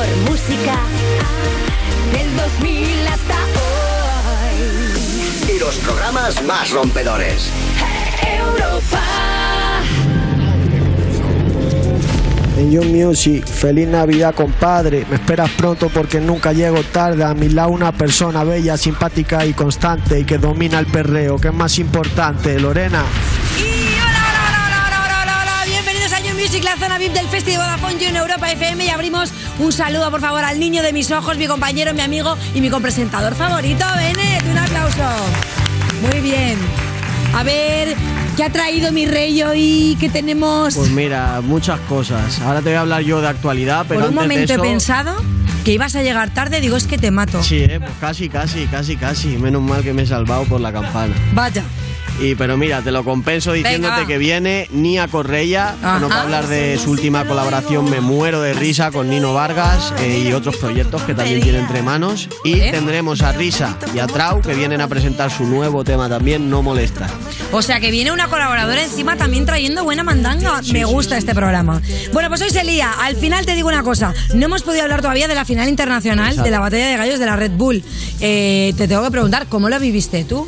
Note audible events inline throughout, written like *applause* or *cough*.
mejor música del 2000 hasta hoy. Y los programas más rompedores. Europa. En You Music, feliz Navidad compadre, me esperas pronto porque nunca llego tarde, a mi lado una persona bella, simpática y constante y que domina el perreo, que es más importante, Lorena. Music, la zona VIP del Festival Vodafone You en Europa FM y abrimos un saludo, por favor, al niño de mis ojos, mi compañero, mi amigo y mi copresentador favorito, Benet. Un aplauso. Muy bien. A ver, ¿qué ha traído mi rey hoy? ¿Qué tenemos? Pues mira, muchas cosas. Ahora te voy a hablar yo de actualidad, pero por un antes de momento eso- he pensado que ibas a llegar tarde, digo, es que te mato. Sí, eh, pues casi, casi, casi, casi. Menos mal que me he salvado por la campana. Vaya. Y pero mira, te lo compenso diciéndote Venga, que viene Nia Correia, que nos va a hablar de su última colaboración Me muero de risa con Nino Vargas eh, y otros proyectos que también tiene entre manos. Y tendremos a Risa y a Trau que vienen a presentar su nuevo tema también, No Molesta. O sea que viene una colaboradora encima también trayendo buena mandanga. Me gusta este programa. Bueno, pues hoy se lía. Al final te digo una cosa. No hemos podido hablar todavía de la final internacional Exacto. de la batalla de gallos de la Red Bull. Eh, te tengo que preguntar, ¿cómo lo viviste tú?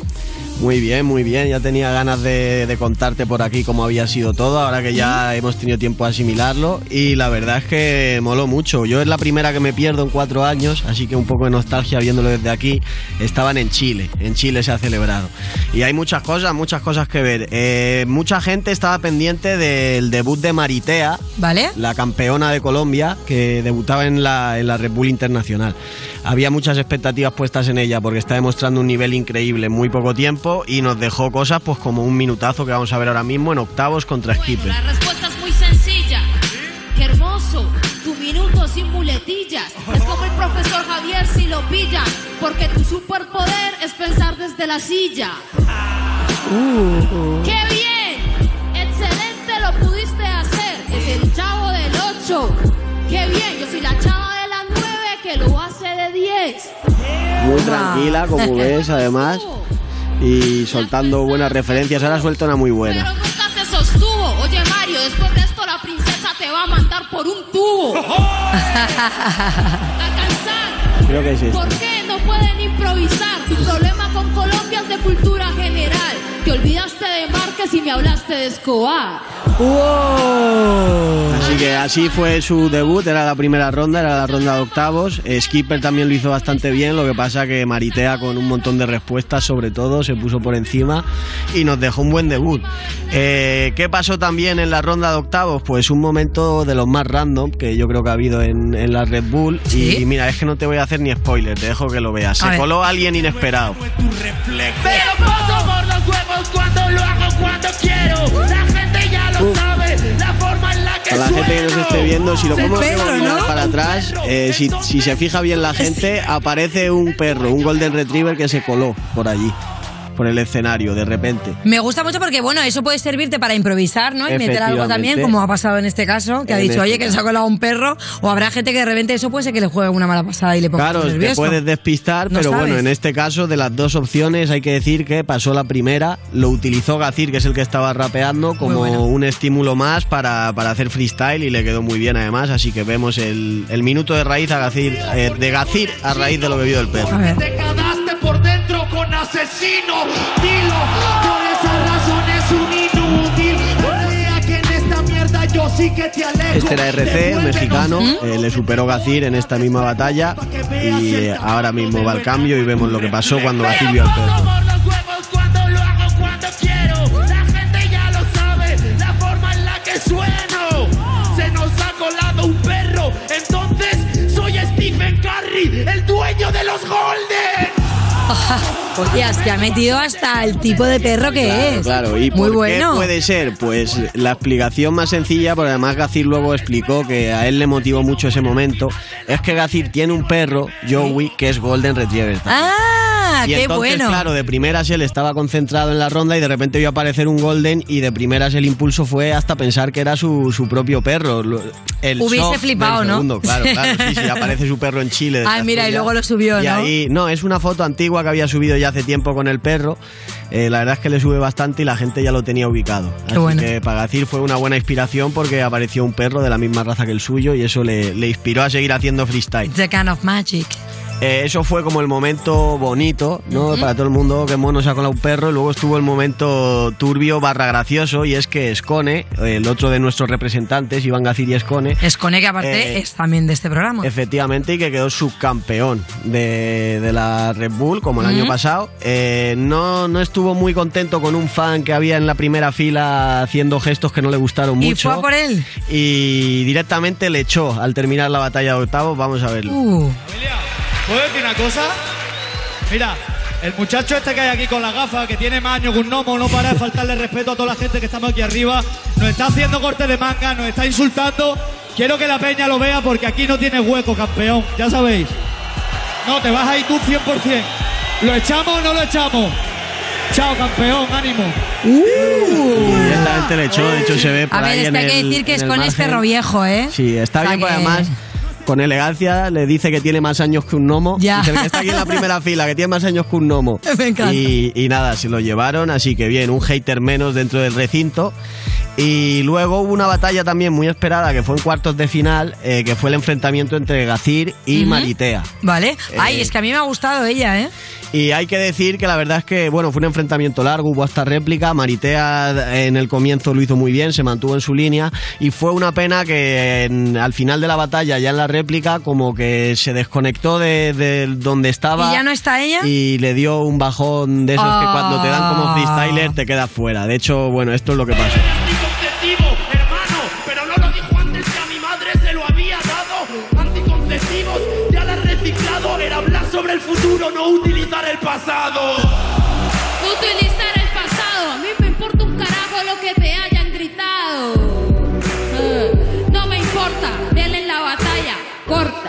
Muy bien, muy bien. Ya tenía ganas de, de contarte por aquí cómo había sido todo, ahora que ya hemos tenido tiempo de asimilarlo. Y la verdad es que moló mucho. Yo es la primera que me pierdo en cuatro años, así que un poco de nostalgia viéndolo desde aquí. Estaban en Chile, en Chile se ha celebrado. Y hay muchas cosas, muchas cosas que ver. Eh, mucha gente estaba pendiente del debut de Maritea, ¿Vale? la campeona de Colombia que debutaba en la, en la Red Bull Internacional. Había muchas expectativas puestas en ella porque está demostrando un nivel increíble en muy poco tiempo y nos dejó cosas pues como un minutazo que vamos a ver ahora mismo en octavos contra Skipper. La respuesta es muy sencilla. Qué hermoso, tu minuto sin muletillas. Es como el profesor Javier si lo pillan, porque tu superpoder es pensar desde la silla. ¡Qué bien! ¡Excelente lo pudiste hacer! Es el chavo del 8. ¡Qué bien! Yo soy la chava de la 9 que lo hace de 10. Muy tranquila, como ves, además, y soltando buenas referencias. Ahora suelta una muy Pero buena. nunca se sostuvo. Oye Mario, después de esto la princesa te va a mandar por un tubo. *laughs* A cansar. Creo que es ¿Por esto. qué no pueden improvisar? Tu problema con Colombia es de cultura general. Te olvidaste de Márquez y me hablaste de Escobar. Así que así fue su debut, era la primera ronda, era la ronda de octavos. Eh, Skipper también lo hizo bastante bien, lo que pasa que Maritea con un montón de respuestas sobre todo se puso por encima y nos dejó un buen debut. Eh, ¿Qué pasó también en la ronda de octavos? Pues un momento de los más random que yo creo que ha habido en, en la Red Bull. ¿Sí? Y mira, es que no te voy a hacer ni spoiler, te dejo que lo veas. A Se ver. coló alguien inesperado. Pero paso por los huevos cuando lo hago cuando quiero. La gente ya lo sabe, la forma en la que A la gente que nos esté viendo, si lo El ponemos perro, rebobinar ¿no? para atrás, eh, si, si se fija bien la gente, aparece un perro, un Golden Retriever que se coló por allí, por el escenario, de repente. Me gusta mucho porque, bueno, eso puede servirte para improvisar, ¿no? Y meter algo también, como ha pasado en este caso, que ha En dicho, este oye, que caso. se ha colado un perro, o habrá gente que de repente eso puede ser que le juegue una mala pasada y le ponga Claro, te nervioso. puedes despistar, No pero bueno, en este caso, de las dos opciones, hay que decir que pasó la primera, lo utilizó Gacir, que es el que estaba rapeando, como bueno. un estímulo más para, para hacer freestyle y le quedó muy bien además, así que vemos el, el minuto de raíz a Gacir, eh, de Gacir a raíz de lo que vio el perro. A ver. Asesino. Dilo, por esa razón es un inútil. Sea que en esta mierda yo sí que te alejo. Este era RC, mexicano, eh, le superó Gacir en esta misma batalla y eh, ahora mismo va al cambio y vemos lo que pasó cuando Gacir vio al perro. Oye, te ha metido hasta el tipo de perro que Claro, es. claro. ¿Y Muy por bueno. qué puede ser? Pues la explicación más sencilla, porque además Gacir luego explicó que a él le motivó mucho ese momento, es que Gacir tiene un perro, Joey, que es Golden Retriever. Ah, ¡Hala, y qué entonces, bueno! claro, de primeras él estaba concentrado en la ronda y de repente vio aparecer un golden y de primeras el impulso fue hasta pensar que era su, su propio perro. El Hubiese flipado, ¿no? segundo, Claro, claro, sí, sí, aparece su perro en Chile. Ah, *laughs* mira, y luego lo subió, Y ¿no? ahí, no, es una foto antigua que había subido ya hace tiempo con el perro. Eh, la verdad es que le sube bastante y la gente ya lo tenía ubicado. Así bueno. que Pagacir fue una buena inspiración porque apareció un perro de la misma raza que el suyo y eso le, le inspiró a seguir haciendo freestyle. The kind of magic. Eh, eso fue como el momento bonito, ¿no? Para todo el mundo, que mono se ha colado un perro. Y luego estuvo el momento turbio barra gracioso y es que Scone, el otro de nuestros representantes, Iván Gacir y Scone, Escone, que aparte Eh, es también de este programa. Efectivamente, y que quedó subcampeón de, de la Red Bull, como el año pasado. Eh, no, no estuvo muy contento con un fan que había en la primera fila haciendo gestos que no le gustaron ¿Y mucho. fue a por él? Y directamente le echó al terminar la batalla de octavos. Vamos a verlo. Uh, ¿Puedo decir una cosa? Mira, el muchacho este que hay aquí con la gafa, que tiene más años que un gnomo, no para de faltarle respeto a toda la gente que estamos aquí arriba, nos está haciendo corte de manga, nos está insultando. Quiero que la peña lo vea porque aquí no tiene hueco, campeón, ya sabéis. No, te vas ahí tú 100%. ¿Lo echamos o no lo echamos? Chao, campeón, ánimo. Directamente le echó, de hecho se ve por a ver, ahí en que hay que el- decir que es margen. perro viejo, ¿eh? Sí, está O sea bien, porque que- además con elegancia le dice que tiene más años que un gnomo. Ya. Dice que está aquí en la primera *laughs* fila, que tiene más años que un gnomo. Me encanta. Y, y nada, se lo llevaron, así que bien, un hater menos dentro del recinto. Y luego hubo una batalla también muy esperada que fue en cuartos de final, eh, que fue el enfrentamiento entre Gacir y Ujú. Maritea. Vale. Ay, Eh, es que a mí me ha gustado ella, ¿eh? Y hay que decir que la verdad es que, bueno, fue un enfrentamiento largo, hubo hasta réplica. Maritea en el comienzo lo hizo muy bien, se mantuvo en su línea. Y fue una pena que en- al final de la batalla, ya en la réplica, como que se desconectó de, de donde estaba. ¿Y ya no está ella? Y le dio un bajón de esos que cuando te dan como Ah. freestyler te quedas fuera. De hecho, bueno, esto es lo que pasó. No utilizar el pasado. No utilizar el pasado. A mí me importa un carajo lo que te hayan gritado. Eh, no me importa. Denle en la batalla. Corta.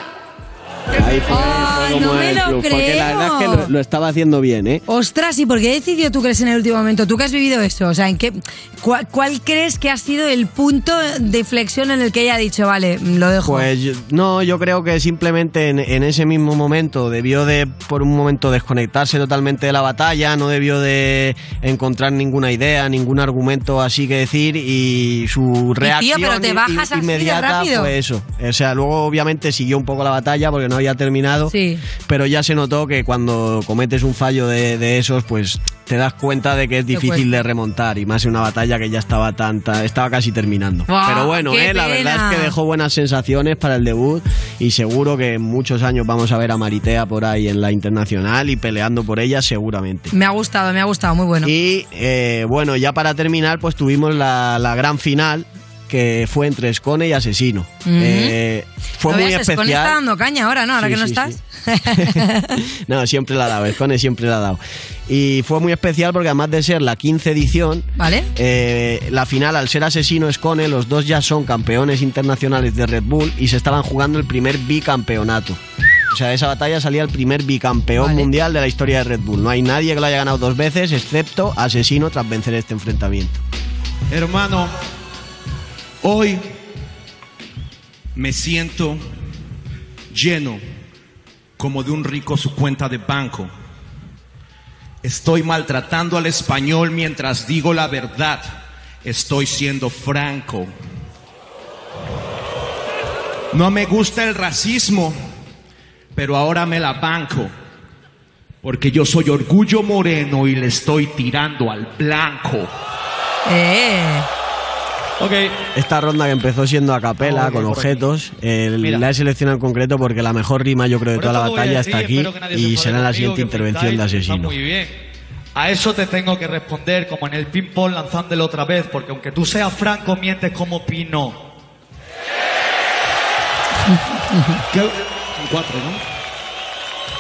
Ahí fue, Ay, fue como no me lo club, Porque la verdad es que lo, lo estaba haciendo bien, ¿eh? Ostras, ¿y por qué decidió tú crees en el último momento? ¿Tú que has vivido eso? O sea, ¿en qué, cuál, cuál crees que ha sido el punto de flexión en el que ella ha dicho, vale, lo dejo? Pues no, yo creo que simplemente en, en ese mismo momento debió de por un momento desconectarse totalmente de la batalla, no debió de encontrar ninguna idea, ningún argumento así que decir y su reacción pero te bajas inmediata fue eso. O sea, luego obviamente siguió un poco la batalla porque no había terminado, Sí. pero ya se notó que cuando cometes un fallo de, de esos, pues te das cuenta de que es difícil de remontar y más en una batalla que ya estaba tanta, estaba casi terminando. Buah, pero bueno, eh, la verdad es que dejó buenas sensaciones para el debut y seguro que en muchos años vamos a ver a Maritea por ahí en la internacional y peleando por ella seguramente. Me ha gustado, me ha gustado, muy bueno. Y eh, bueno, ya para terminar, pues tuvimos la, la gran final que fue entre Escone y Asesino. Eh, fue ¿Lo muy ves? Escone especial. está dando caña ahora, ¿no? Ahora Sí, que no sí, estás. *laughs* no, siempre la ha dado, Escone siempre la ha dado. Y fue muy especial porque además de ser la 15 edición, ¿Vale? eh, la final, al ser asesino Escone, los dos ya son campeones internacionales de Red Bull y se estaban jugando el primer bicampeonato. O sea, de esa batalla salía el primer bicampeón Vale. mundial de la historia de Red Bull. No hay nadie que lo haya ganado dos veces, excepto Asesino tras vencer este enfrentamiento. Hermano, hoy me siento lleno como de un rico su cuenta de banco. Estoy maltratando al español mientras digo la verdad. Estoy siendo franco. No me gusta el racismo, pero ahora me la banco. Porque yo soy orgullo moreno y le estoy tirando al blanco. Eh. Ok, Esta ronda que empezó siendo a capela, con objetos, eh, la he seleccionado en concreto porque la mejor rima yo creo de Por toda la batalla decir, está aquí y será en la siguiente intervención de Asesino. Muy bien. A eso te tengo que responder como en el ping-pong lanzándolo otra vez, porque aunque tú seas franco, mientes como Pino. *laughs* ¿Qué? Un cuatro, ¿no?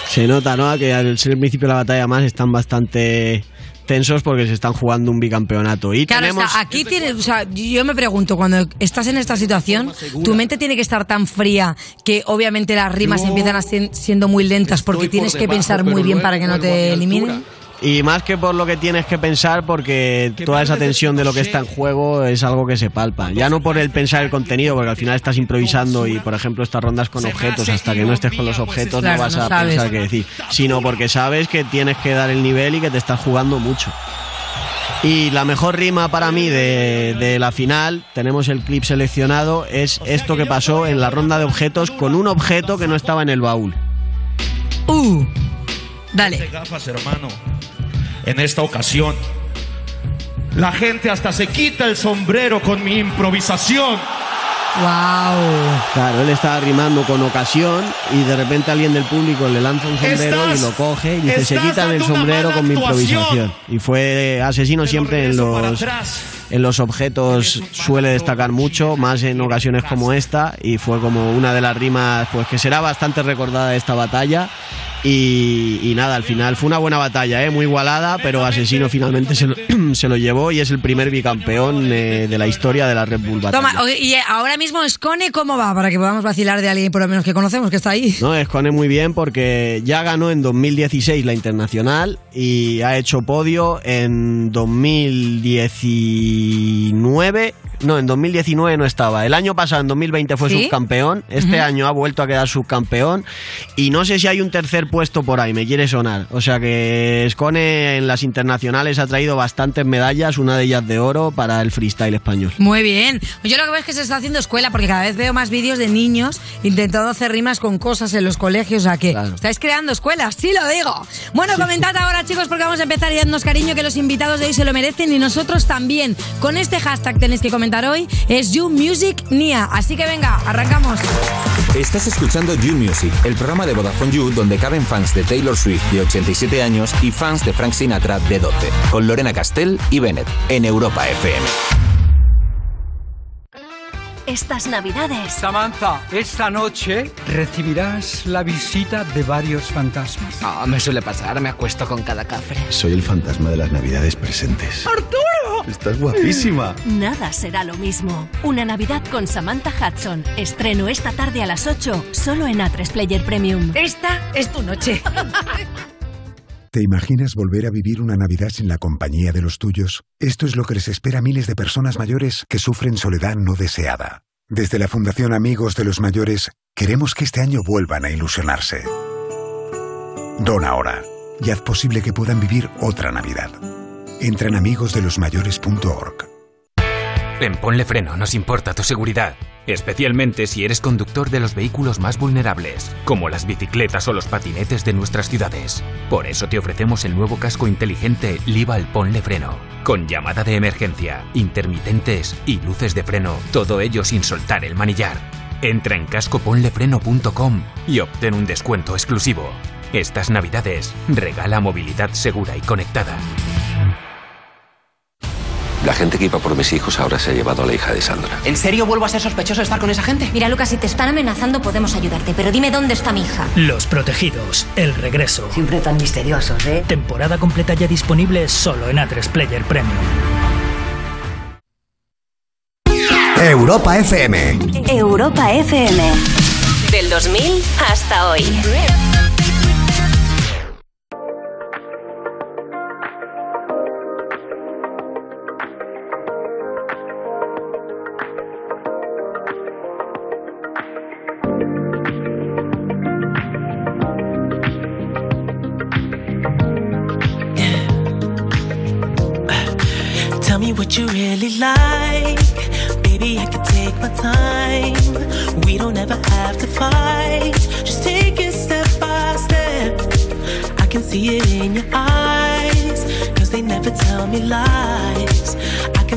Se nota, ¿no? Que al ser el principio de la batalla más están bastante tensos porque se están jugando un bicampeonato. Y Claro, tenemos... está- aquí tienes, o sea, yo me pregunto, cuando estás en esta situación, tu mente tiene que estar tan fría que obviamente las rimas Yo empiezan a ser- siendo muy lentas porque tienes por que debajo, pensar pero muy bien para que no te altura. eliminen. Y más que por lo que tienes que pensar, porque toda esa tensión de lo que está en juego es algo que se palpa. Ya no por el pensar el contenido, porque al final estás improvisando y, por ejemplo, estas rondas con objetos, hasta que no estés con los objetos Claro, no vas no a sabes. pensar qué decir. Sino porque sabes que tienes que dar el nivel y que te estás jugando mucho. Y la mejor rima para mí de, de la final, tenemos el clip seleccionado, es esto que pasó en la ronda de objetos con un objeto que no estaba en el baúl. Uh, dale. Ponte gafas, hermano. En esta ocasión, la gente hasta se quita el sombrero con mi improvisación. Wow. Claro, él estaba rimando con ocasión y de repente alguien del público le lanza un sombrero Estás- y lo coge y dice, se quitan el sombrero con mi improvisación. Y fue asesino siempre en los, atrás. En los objetos suele destacar mucho, más en ocasiones como esta, y fue como una de las rimas pues que será bastante recordada de esta batalla. Y, y nada, al final fue una buena batalla, ¿eh? muy igualada, pero Asesino finalmente se lo, *clears throat* se lo llevó y es el primer bicampeón eh, de la historia de la Red Bull Batalla. Toma, y ahora mismo Scone, ¿cómo va? Para que podamos vacilar de alguien por lo menos que conocemos que está ahí. No, Escone muy bien porque ya ganó en 2016 la internacional y ha hecho podio en 2019. No, en 2019 no estaba. El año pasado, en 2020, fue ¿Sí? subcampeón. Este año ha vuelto a quedar subcampeón. Y no sé si hay un tercer puesto por ahí, me quiere sonar. O sea que Escone en las internacionales ha traído bastantes medallas, una de ellas de oro para el freestyle español. Muy bien. Yo lo que veo es que se está haciendo escuela porque cada vez veo más vídeos de niños intentando hacer rimas con cosas en los colegios. O sea que estáis creando escuelas, sí lo digo. Bueno, comentad ahora, chicos, porque vamos a empezar y dadnos cariño que los invitados de hoy se lo merecen y nosotros también. Con este hashtag tenéis que comentar hoy es You Music Nia. Así que venga, arrancamos. Estás escuchando You Music, el programa de Vodafone You donde caben fans de Taylor Swift de 87 años y fans de Frank Sinatra de 12, con Lorena Castell y Bennett en Europa FM. Estas navidades. Samantha, esta noche recibirás la visita de varios fantasmas. No, me suele pasar, me acuesto con cada cafre. Soy el fantasma de las navidades presentes. ¡Arturo! Estás guapísima. Nada será lo mismo. Una Navidad con Samantha Hudson. Estreno esta tarde a las 8, solo en A3 Player Premium. Esta es tu noche. *laughs* ¿Te imaginas volver a vivir una Navidad sin la compañía de los tuyos? Esto es lo que les espera a miles de personas mayores que sufren soledad no deseada. Desde la Fundación Amigos de los Mayores, queremos que este año vuelvan a ilusionarse. Dona ahora y haz posible que puedan vivir otra Navidad. Entra en amigosdelosmayores.org. En Ponle Freno nos importa tu seguridad, especialmente si eres conductor de los vehículos más vulnerables, como las bicicletas o los patinetes de nuestras ciudades. Por eso te ofrecemos el nuevo casco inteligente Lival Ponle Freno, con llamada de emergencia, intermitentes y luces de freno, todo ello sin soltar el manillar. Entra en cascoponlefreno.com y obtén un descuento exclusivo. Estas navidades, regala movilidad segura y conectada. La gente que iba por mis hijos ahora se ha llevado a la hija de Sandra. ¿En serio vuelvo a ser sospechoso de estar con esa gente? Mira, Lucas, si te están amenazando podemos ayudarte, pero dime dónde está mi hija. Los Protegidos, el regreso. Siempre tan misteriosos, ¿eh? Temporada completa ya disponible solo en A3 Player Premium. Europa FM. Europa FM. Del 2000 hasta hoy.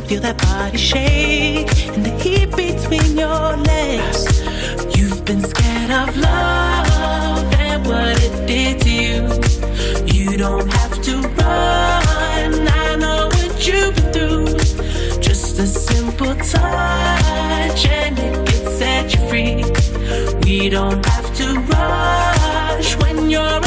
Feel that body shake and the heat between your legs. You've been scared of love and what it did to you. You don't have to run. I know what you've been through. Just a simple touch and it can set you free. We don't have to rush when you're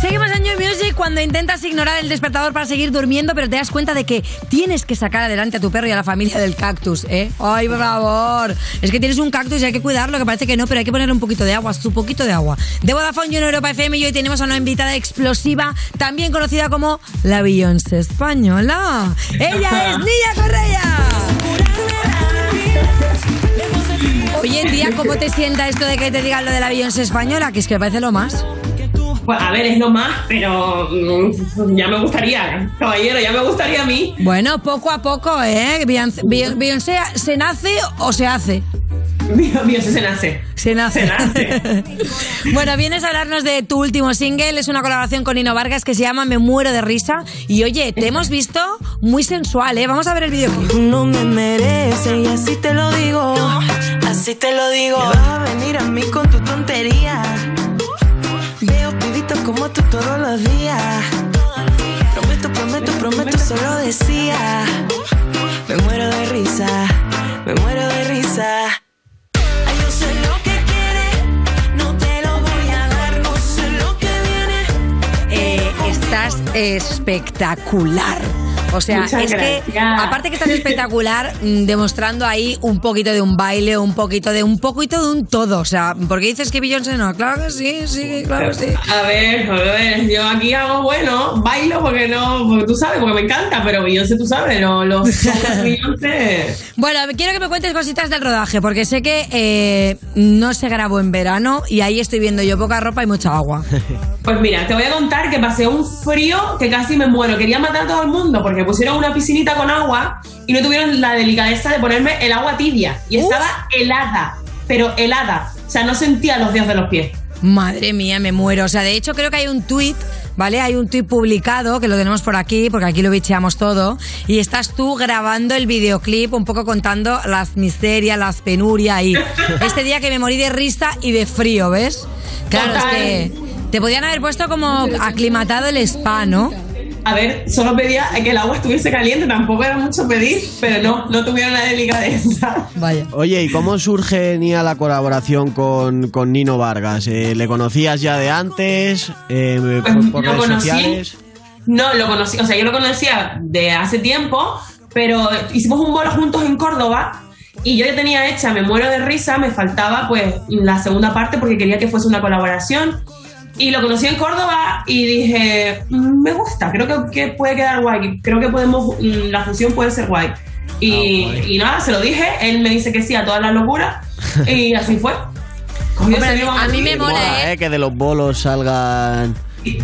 Seguimos en New Music cuando intentas ignorar el despertador para seguir durmiendo, pero te das cuenta de que tienes que sacar adelante a tu perro y a la familia del cactus, ¿eh? ¡Ay, por favor! Es que tienes un cactus y hay que cuidarlo, que parece que no, pero hay que ponerle un poquito de agua, su poquito de agua. De Vodafone y en Europa FM y hoy tenemos a una invitada explosiva, también conocida como la Beyoncé española. Ella es Nia Correia. Oye, tía, ¿cómo te sienta esto de que te digan lo de la Beyoncé española? Que es que me parece lo más. Pues a ver, es lo más, pero mm, ya me gustaría, caballero, ya me gustaría a mí. Bueno, poco a poco, ¿eh? Beyoncé, Beyoncé ¿se nace o se hace? Beyoncé se nace. Se nace. Se nace. *laughs* bueno, vienes a hablarnos de tu último single, es una colaboración con Nino Vargas que se llama Me muero de risa. Y oye, te hemos visto muy sensual, ¿eh? Vamos a ver el videoclip. No me merece y así te lo digo. Así te lo digo. Te vas a venir a mí con tu tontería. Prometo, prometo, prometo, solo decía. Me muero de risa, me muero de risa. Ay, yo sé lo que quiere, no te lo voy a dar, no sé lo que viene. Eh, estás espectacular. O sea, Muchas es que aparte que estás *laughs* espectacular, mm, demostrando ahí un poquito de un baile, un poquito de un poquito de un todo. O sea, porque dices que Beyoncé no, claro que sí, sí, claro que sí. A ver, a ver, yo aquí hago bueno, bailo porque no, porque tú sabes, porque me encanta, pero Beyoncé, tú sabes, no, los *laughs* Beyoncé. Bueno, quiero que me cuentes cositas del rodaje, porque sé que eh, no se grabó en verano y ahí estoy viendo yo poca ropa y mucha agua. *laughs* Pues mira, te voy a contar que pasé un frío que casi me muero. Quería matar a todo el mundo porque pusieron una piscinita con agua y no tuvieron la delicadeza de ponerme el agua tibia. Y estaba helada, pero helada. O sea, no sentía los dedos de los pies. Madre mía, me muero. O sea, de hecho creo que hay un tuit, ¿vale? Hay un tuit publicado que lo tenemos por aquí, porque aquí lo bicheamos todo. Y estás tú grabando el videoclip, un poco contando las miserias, las penurias y *laughs* este día que me morí de risa y de frío, ¿ves? Claro, Total. es que te podían haber puesto como aclimatado el spa, ¿no? A ver, solo pedía que el agua estuviese caliente, tampoco era mucho pedir, pero no, no tuvieron la delicadeza. Vaya. Oye, ¿y cómo surge Nia la colaboración con, con Nino Vargas? Eh, ¿Le conocías ya de antes? Eh, por, por lo redes conocí. sociales? No, lo conocí, o sea, yo lo conocía de hace tiempo, pero hicimos un bolo juntos en Córdoba y yo ya tenía hecha Me muero de risa, me faltaba pues la segunda parte porque quería que fuese una colaboración. Y lo conocí en Córdoba y dije, "Mm, me gusta, creo que, que puede quedar guay, creo que podemos, mm, la fusión puede ser guay. Y, y nada, se lo dije, él me dice que sí a todas las locuras *laughs* y así fue. Hombre, a mí- a mí me momento. mola, eh, que de los bolos salgan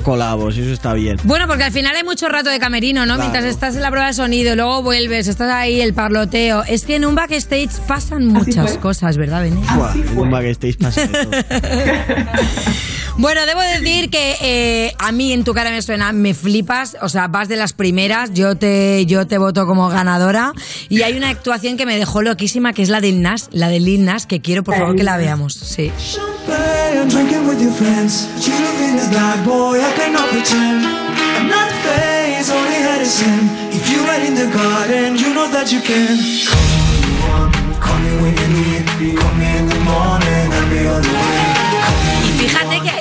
colabos, eso está bien. Bueno, porque al final hay mucho rato de camerino, ¿no? Claro. Mientras estás en la prueba de sonido, luego vuelves, estás ahí, el parloteo. Es que en un backstage pasan muchas cosas, ¿verdad? Buah, en un backstage pasa todo. *laughs* Bueno, debo decir que eh, a mí en tu cara me suena, me flipas, o sea, vas de las primeras, yo te, yo te voto como ganadora y hay una actuación que me dejó loquísima que es la del Nas, la de Lil Nas, que quiero por favor que la veamos, sí. Call me when you need. Call me in the morning, I'll be on the way.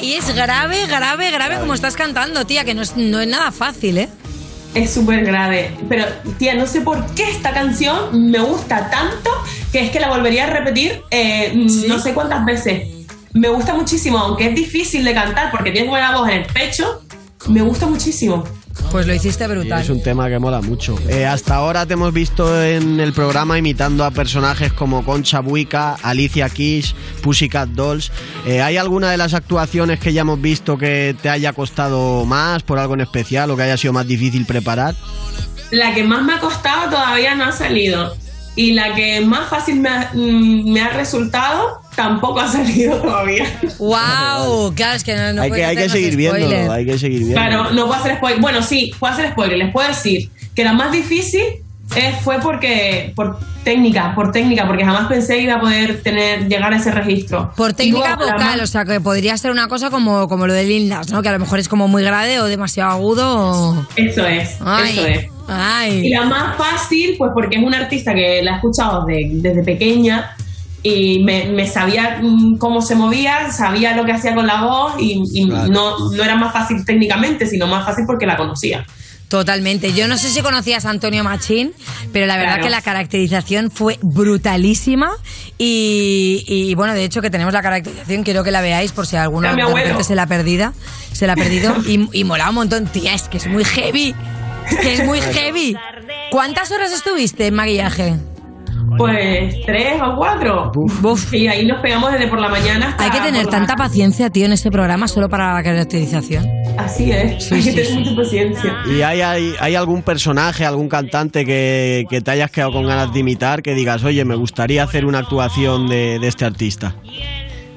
Y es grave, grave, grave como estás cantando, tía, que no es, no es nada fácil, ¿eh? Es súper grave. Pero, tía, no sé por qué esta canción me gusta tanto que es que la volvería a repetir eh, no sé cuántas veces. Me gusta muchísimo, aunque es difícil de cantar porque tienes buena voz en el pecho, me gusta muchísimo. Pues lo hiciste brutal. Es un tema que mola mucho. Eh, hasta ahora te hemos visto en el programa imitando a personajes como Concha Buica, Alicia Keys, Pussycat Dolls. Eh, ¿Hay alguna de las actuaciones que ya hemos visto que te haya costado más por algo en especial o que haya sido más difícil preparar? La que más me ha costado todavía no ha salido. Y la que más fácil me ha, mm, me ha resultado tampoco ha salido todavía. *laughs* ¡Wow! Claro, es que no, no hay, que, hay que seguir viéndolo, hay que seguir viéndolo. Claro, no puedo hacer spoiler. Bueno, sí, puedo hacer spoiler. Les puedo decir que la más difícil eh, fue porque por técnica, por técnica, porque jamás pensé que iba a poder tener llegar a ese registro. Por técnica luego, vocal, o sea, que podría ser una cosa como, como lo de Lil Nas, ¿no? Que a lo mejor es como muy grave o demasiado agudo. o- Eso es, Ay, eso es. Ay. Y la más fácil, pues porque es una artista que la he escuchado de- desde pequeña y me, me sabía mm, cómo se movía, sabía lo que hacía con la voz y, y no, no era más fácil técnicamente, sino más fácil porque la conocía. Totalmente. Yo no sé si conocías a Antonio Machín, pero la verdad Claro. que la caracterización fue brutalísima. Y, y, bueno, de hecho que tenemos la caracterización, quiero que la veáis por si alguno de repente se la ha perdida, se la ha perdido. *laughs* Y, y molaba un montón. Tía, es que es muy heavy. Es que es muy *laughs* heavy. ¿Cuántas horas estuviste en maquillaje? Pues tres o cuatro. Y ahí nos pegamos desde por la mañana hasta Hay que tener tanta paciencia, tío, en ese programa solo para la caracterización. Así es, Sí, hay que tener sí. mucha paciencia. ¿Y hay, hay, hay algún personaje, algún cantante que, que te hayas quedado con ganas de imitar que digas, oye, me gustaría hacer una actuación de, de este artista?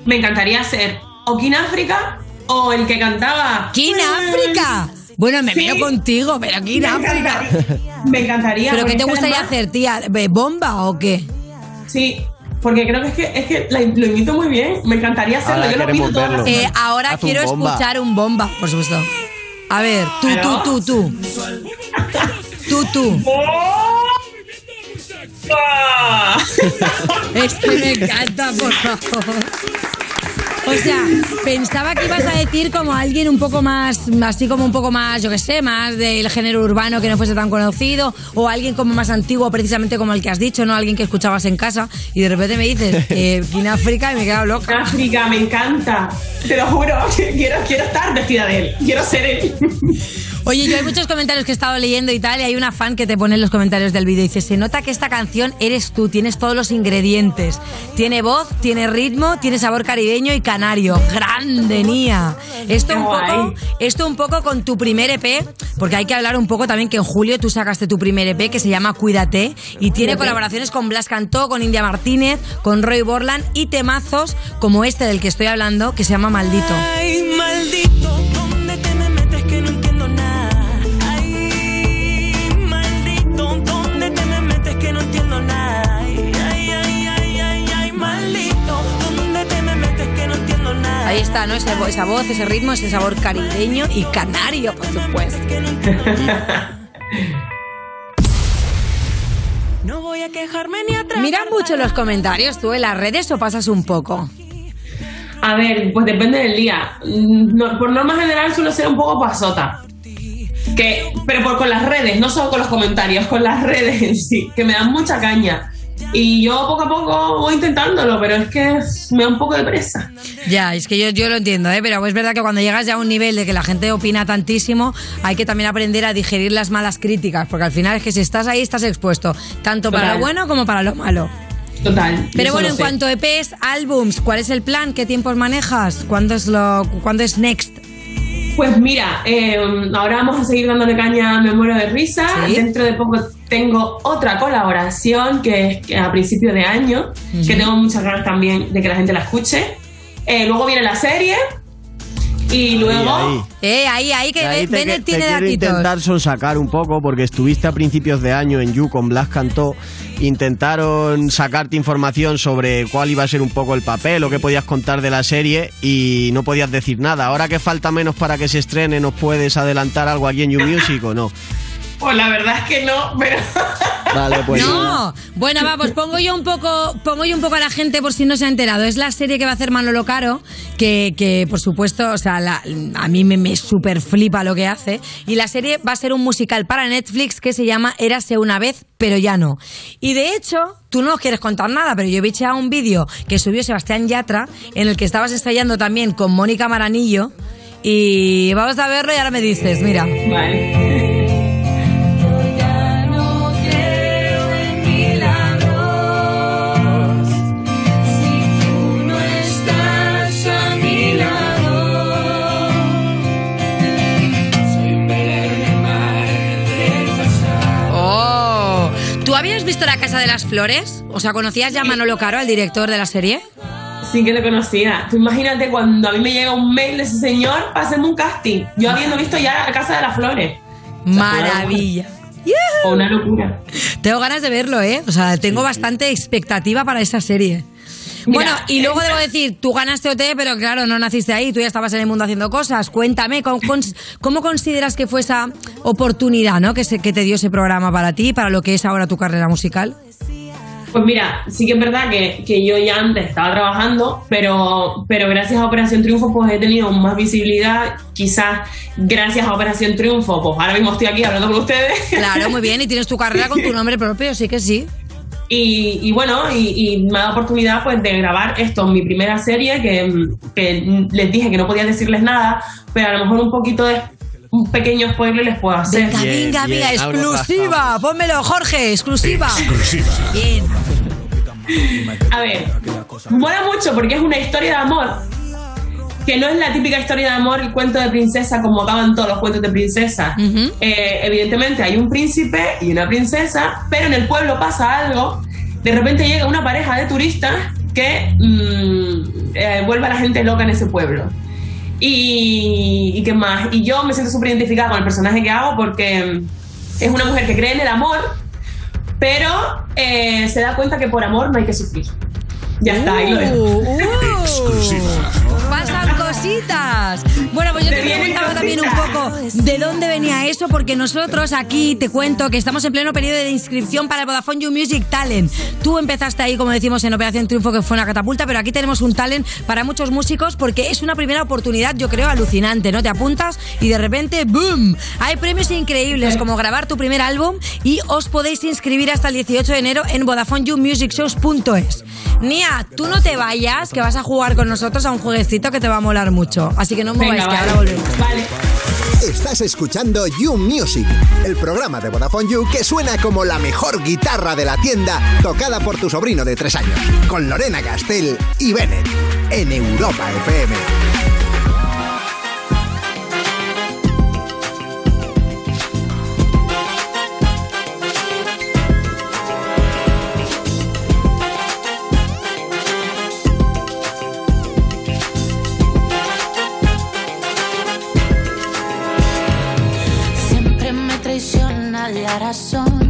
Me encantaría ser o King África o el que cantaba. ¡King África! Bueno, me Sí. veo contigo, pero Me África. Me encantaría. ¿Pero qué te gustaría además- hacer, tía? ¿Be- ¿Bomba o qué? Sí, porque creo que es que, es que la- lo imito muy bien. Me encantaría hacerlo. Ahora Yo lo pido todas las. Eh, ahora Haz quiero escuchar un bomba, por supuesto. A ver, tú, tú, tú, tú. *laughs* Tú, tú. Es que me encanta, por favor. O sea, pensaba que ibas a decir como alguien un poco más, así como un poco más, yo qué sé, más del género urbano que no fuese tan conocido, o alguien como más antiguo, precisamente como el que has dicho, ¿no? Alguien que escuchabas en casa, y de repente me dices, eh, King África, y me he quedado loca. África, me encanta. Te lo juro. *laughs* Quiero, quiero estar vestida de él. Quiero ser él. Oye, yo hay muchos comentarios que he estado leyendo y tal, y hay una fan que te pone en los comentarios del vídeo y dice, se nota que esta canción eres tú, tienes todos los ingredientes. Tiene voz, tiene ritmo, tiene sabor caribeño y canario. ¡Grande, Nia! Esto Qué un, guay. poco, esto un poco con tu primer EP, porque hay que hablar un poco también que en julio tú sacaste tu primer EP que se llama Cuídate y tiene Cuídate. colaboraciones con Blas Cantó, con India Martínez, con Roy Borland y temazos como este del que estoy hablando que se llama Maldito. Ay, maldito, Ahí está, ¿no? Esa, esa voz, ese ritmo, ese sabor caribeño y canario, por supuesto. *laughs* No voy a quejarme ni atrás. Mucho los comentarios tú en las redes o pasas un poco. A ver, pues depende del día. Mm, no- por norma general suelo ser un poco pasota. Que, pero por, con las redes, no solo con los comentarios, con las redes en sí, que me dan mucha caña. Y yo poco a poco voy intentándolo, pero es que me da un poco de presa. Ya, es que yo, yo lo entiendo, ¿eh? pero es verdad que cuando llegas ya a un nivel de que la gente opina tantísimo, hay que también aprender a digerir las malas críticas, porque al final es que si estás ahí estás expuesto, tanto para lo bueno como para lo malo. Total. Pero bueno, en sé. cuanto a EPs, álbums, ¿cuál es el plan? ¿Qué tiempos manejas? ¿Cuándo es, lo, ¿cuándo es next? Pues mira, eh, ahora vamos a seguir dándole caña a Me Muero de Risa. Sí. Dentro de poco tengo otra colaboración que es a principio de año, que tengo muchas ganas también de que la gente la escuche. Eh, luego viene la serie y luego... ahí. Eh, ahí, ahí, que ahí te, Bennett te tiene quiero intentar sonsacar un poco porque estuviste a principios de año en You con Blas Cantó. Intentaron sacarte información sobre cuál iba a ser un poco el papel o qué podías contar de la serie y no podías decir nada. Ahora que falta menos para que se estrene, ¿nos puedes adelantar algo aquí en You Music o no? Pues la verdad es que no, pero... *laughs* Vale, pues No, bueno, va, pues pongo yo un poco, pongo yo un poco a la gente por si no se ha enterado. Es la serie que va a hacer Manolo Caro, que, que por supuesto, o sea, la- a mí me, me super flipa lo que hace. Y la serie va a ser un musical para Netflix que se llama Érase una vez, pero ya no. Y de hecho, tú no nos quieres contar nada, pero yo he bicheado un vídeo que subió Sebastián Yatra, en el que estabas ensayando también con Mónica Maranillo. Y vamos a verlo y ahora me dices, mira. Vale. Habías visto La Casa de las Flores? O sea, ¿conocías ya a Manolo Caro, al director de la serie? Sí que lo conocía. Tú imagínate cuando a mí me llega un mail de ese señor para hacerme un casting. Yo habiendo visto ya la Casa de las Flores. Maravilla. Una locura. Tengo ganas de verlo, ¿eh? O sea, tengo bastante expectativa para esa serie. Bueno, y luego debo decir, tú ganaste OT, pero claro, no naciste ahí, tú ya estabas en el mundo haciendo cosas. Cuéntame, ¿cómo, cómo consideras que fue esa oportunidad ¿no? que, se- que te dio ese programa para ti, para lo que es ahora tu carrera musical? Pues mira, sí que es verdad que, que yo ya antes estaba trabajando, pero, pero gracias a Operación Triunfo pues he tenido más visibilidad. Quizás gracias a Operación Triunfo, pues ahora mismo estoy aquí hablando con ustedes. Claro, muy bien, y tienes tu carrera con tu *laughs* nombre propio, sí que sí. Y, y bueno, y, y me ha dado oportunidad pues de grabar esto, mi primera serie, que, que les dije que no podía decirles nada, pero a lo mejor un poquito de un pequeño spoiler les puedo hacer. Venga, venga, venga, exclusiva. Pónmelo, Jorge, exclusiva. Bien. A ver, mola mucho porque es una historia de amor que no es la típica historia de amor y cuento de princesa como acaban todos los cuentos de princesa. Eh, evidentemente hay un príncipe y una princesa, pero en el pueblo pasa algo. De repente llega una pareja de turistas que mm, eh, vuelve a la gente loca en ese pueblo. Y, y qué más. Y yo me siento súper identificada con el personaje que hago porque es una mujer que cree en el amor, pero eh, se da cuenta que por amor no hay que sufrir. Ya está, ahí lo dejo. Uh, uh. Pasan Bueno, pues yo te preguntaba también un poco de dónde venía eso, porque nosotros aquí te cuento que estamos en pleno periodo de inscripción para el Vodafone You Music Talent. Tú empezaste ahí, como decimos, en Operación Triunfo, que fue una catapulta, pero aquí tenemos un talent para muchos músicos porque es una primera oportunidad, yo creo, alucinante, ¿no? Te apuntas y de repente, ¡boom! Hay premios increíbles como grabar tu primer álbum y os podéis inscribir hasta el 18 de enero en VodafoneYouMusicShows.es. Nia, tú no te vayas, que vas a jugar con nosotros a un jueguecito que te va a molar mucho. Así que no mováis, que vale. ahora volvemos. Estás escuchando You Music, el programa de Vodafone You que suena como la mejor guitarra de la tienda, tocada por tu sobrino de tres años, con Lorena Castell y Bennett, en Europa FM. corações.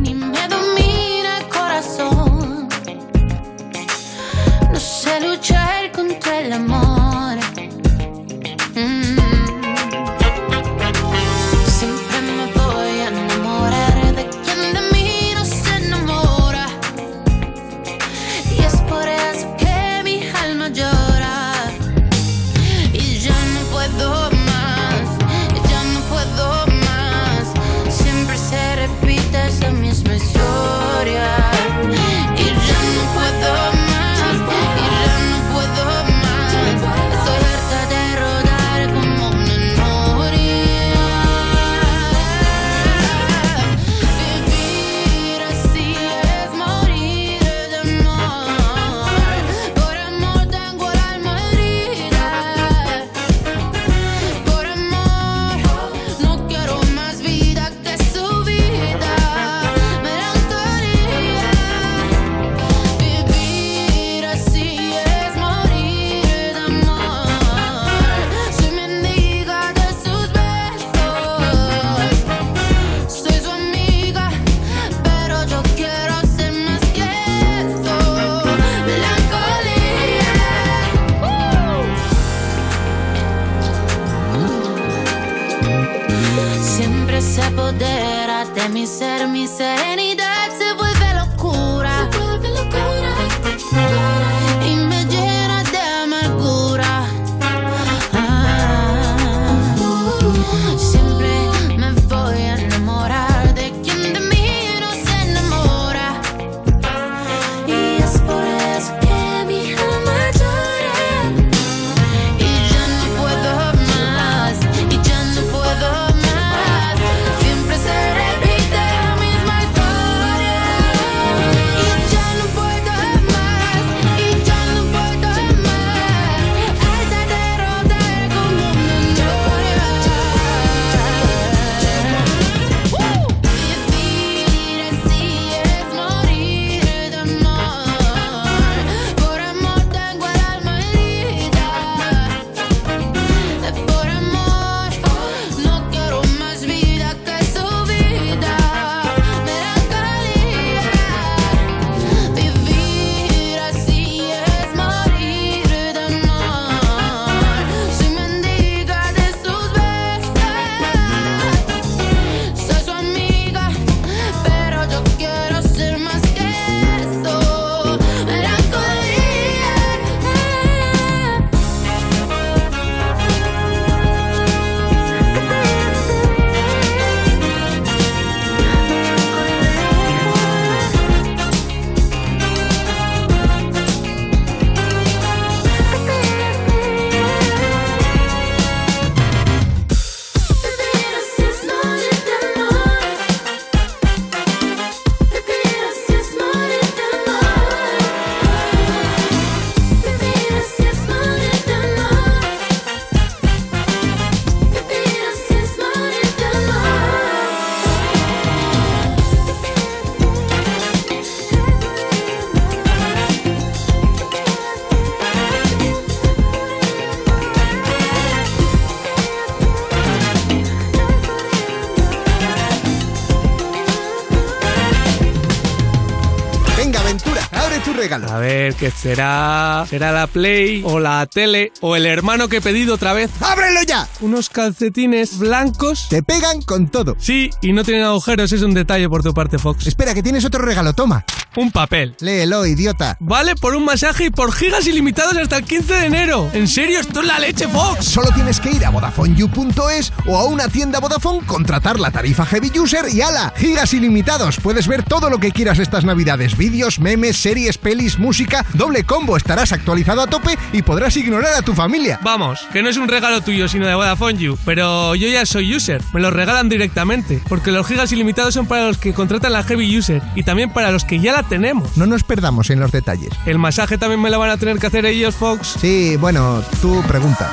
Regalo. A ver, ¿qué será? ¿Será la Play o la tele o el hermano que he pedido otra vez? ¡Ábrelo ya! Unos calcetines blancos. Te pegan con todo. Sí, y no tienen agujeros, es un detalle por tu parte, Fox. Espera, que tienes otro regalo, toma. Un papel. Léelo, idiota. Vale por un masaje y por gigas ilimitados hasta el 15 de enero. ¿En serio? ¿Esto es la leche, Fox? Solo tienes que ir a VodafoneYou.es o a una tienda Vodafone, contratar la tarifa Heavy User y ala, gigas ilimitados. Puedes ver todo lo que quieras estas navidades. Vídeos, memes, series, pelis, música, doble combo. Estarás actualizado a tope y podrás ignorar a tu familia. Vamos, que no es un regalo tuyo, sino de Vodafone You. Pero yo ya soy user, me lo regalan directamente. Porque los gigas ilimitados son para los que contratan la Heavy User y también para los que ya la tenemos. No nos perdamos en los detalles. ¿El masaje también me lo van a tener que hacer ellos, Fox? Sí, bueno, tú pregunta.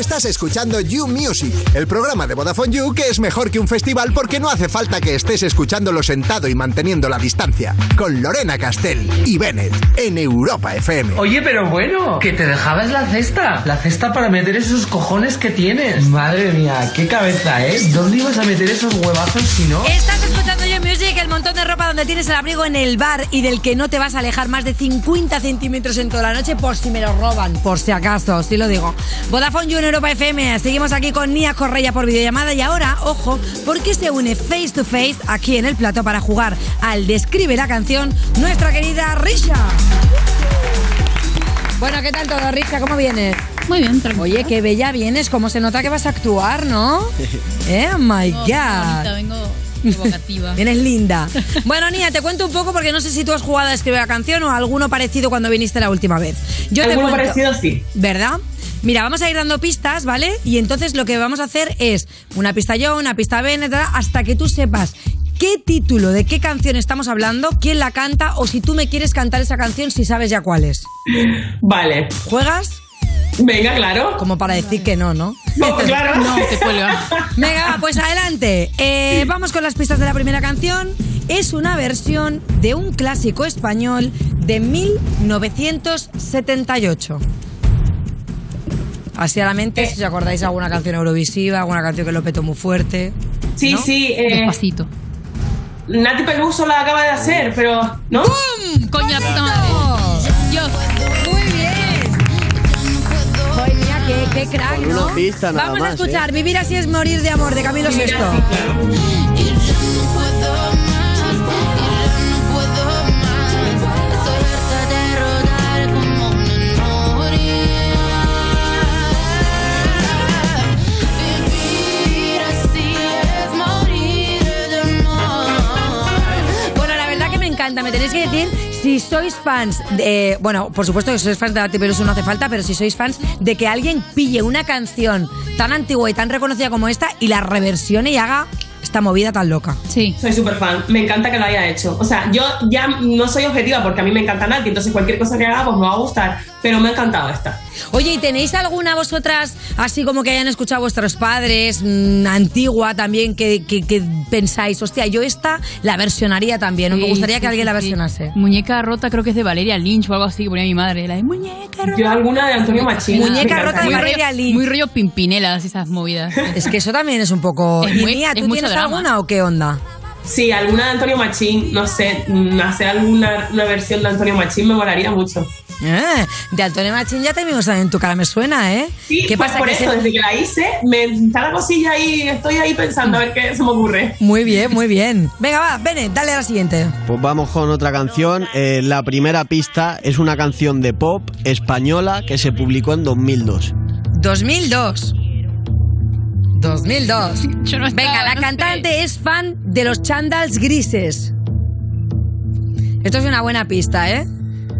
Estás escuchando You Music, el programa de Vodafone You que es mejor que un festival porque no hace falta que estés escuchándolo sentado y manteniendo la distancia. Con Lorena Castell y Bennett en Europa FM. Oye, pero bueno, que te dejabas la cesta. La cesta para meter esos cojones que tienes. Madre mía, qué cabeza, ¿eh? ¿Dónde ibas a meter esos huevazos si no? Estás escuchando montón de ropa donde tienes el abrigo en el bar y del que no te vas a alejar más de 50 centímetros en toda la noche por si me lo roban, por si acaso, sí lo digo. Vodafone You en Europa FM, seguimos aquí con Nia Correia por videollamada y ahora, ojo, porque se une face to face aquí en el plato para jugar al Describe la canción nuestra querida Risha. Bueno, ¿qué tal todo, Risha? ¿Cómo vienes? Muy bien, tranquilo. Oye, qué bella vienes, como se nota que vas a actuar, ¿no? *laughs* Eh, oh my God. bonita, vengo evocativa. Vienes *laughs* linda. Bueno, Nia, te cuento un poco porque no sé si tú has jugado a escribir la canción o alguno parecido cuando viniste la última vez. Yo te Alguno cuento- parecido, sí. ¿Verdad? Mira, vamos a ir dando pistas, ¿vale? Y entonces lo que vamos a hacer es una pista yo, una pista Ben, etcétera, hasta que tú sepas qué título, de qué canción estamos hablando, quién la canta o si tú me quieres cantar esa canción si sabes ya cuál es. Vale. ¿Juegas? Venga, claro. Como para decir que no, ¿no? No, claro. No, te cuelga. *laughs* Venga, va, pues adelante. Eh, vamos con las pistas de la primera canción. Es una versión de un clásico español de 1978. Así a la mente, si os acordáis alguna canción eurovisiva, alguna canción que lo petó muy fuerte. Sí, ¿no? sí. Eh, Despacito. Nati Peluso la acaba de hacer, pero. ¿No? ¡Pum! Coño, la puta madre. Qué, crack, Con ¿no? una pista nada Vamos a más, escuchar ¿eh? Vivir así es morir de amor de Camilo Mira, Sesto. sí, claro. Bueno, la verdad que me encanta. Me tenéis que decir si sois fans de. Bueno, por supuesto que sois fans de Nati Peluso no hace falta, pero si sois fans de que alguien pille una canción tan antigua y tan reconocida como esta y la reversione y haga esta movida tan loca. Sí. Soy súper fan. Me encanta que lo haya hecho. O sea, yo ya no soy objetiva porque a mí me encanta Nati, entonces cualquier cosa que haga pues me va a gustar. Pero me ha encantado esta. Oye, ¿y tenéis alguna vosotras, así como que hayan escuchado vuestros padres, mm, antigua también, que, que- que pensáis, hostia, yo esta la versionaría también, o me Sí, gustaría sí, que alguien sí, la sí. versionase? Muñeca rota, creo que es de Valeria Lynch o algo así que ponía mi madre. La de muñeca rota. Yo alguna de Antonio Machín. Muñeca rota de Valeria rollo, Lynch. muy rollo pimpinelas, esas movidas. *laughs* Es que eso también es un poco... Es ¿Y muy- Mía, es tú mucho tienes drama. alguna o qué onda? Sí, alguna de Antonio Machín, no sé, mm, hacer alguna una versión de Antonio Machín me molaría mucho. Eh, de Antonio Machín ya te vimos en tu cara, me suena, ¿eh? Sí, ¿Qué pues pasa? por que eso, se- desde que la hice, me está la cosilla ahí, estoy ahí pensando a ver qué se me ocurre. Muy bien, muy bien. Venga, va, Bene, dale a la siguiente. Pues vamos con otra canción. Eh, la primera pista es una canción de pop española que se publicó en 2002. 2002. 2002. Yo no estaba, Venga, la no sé. cantante es fan de los chandals grises. Esto es una buena pista, ¿eh?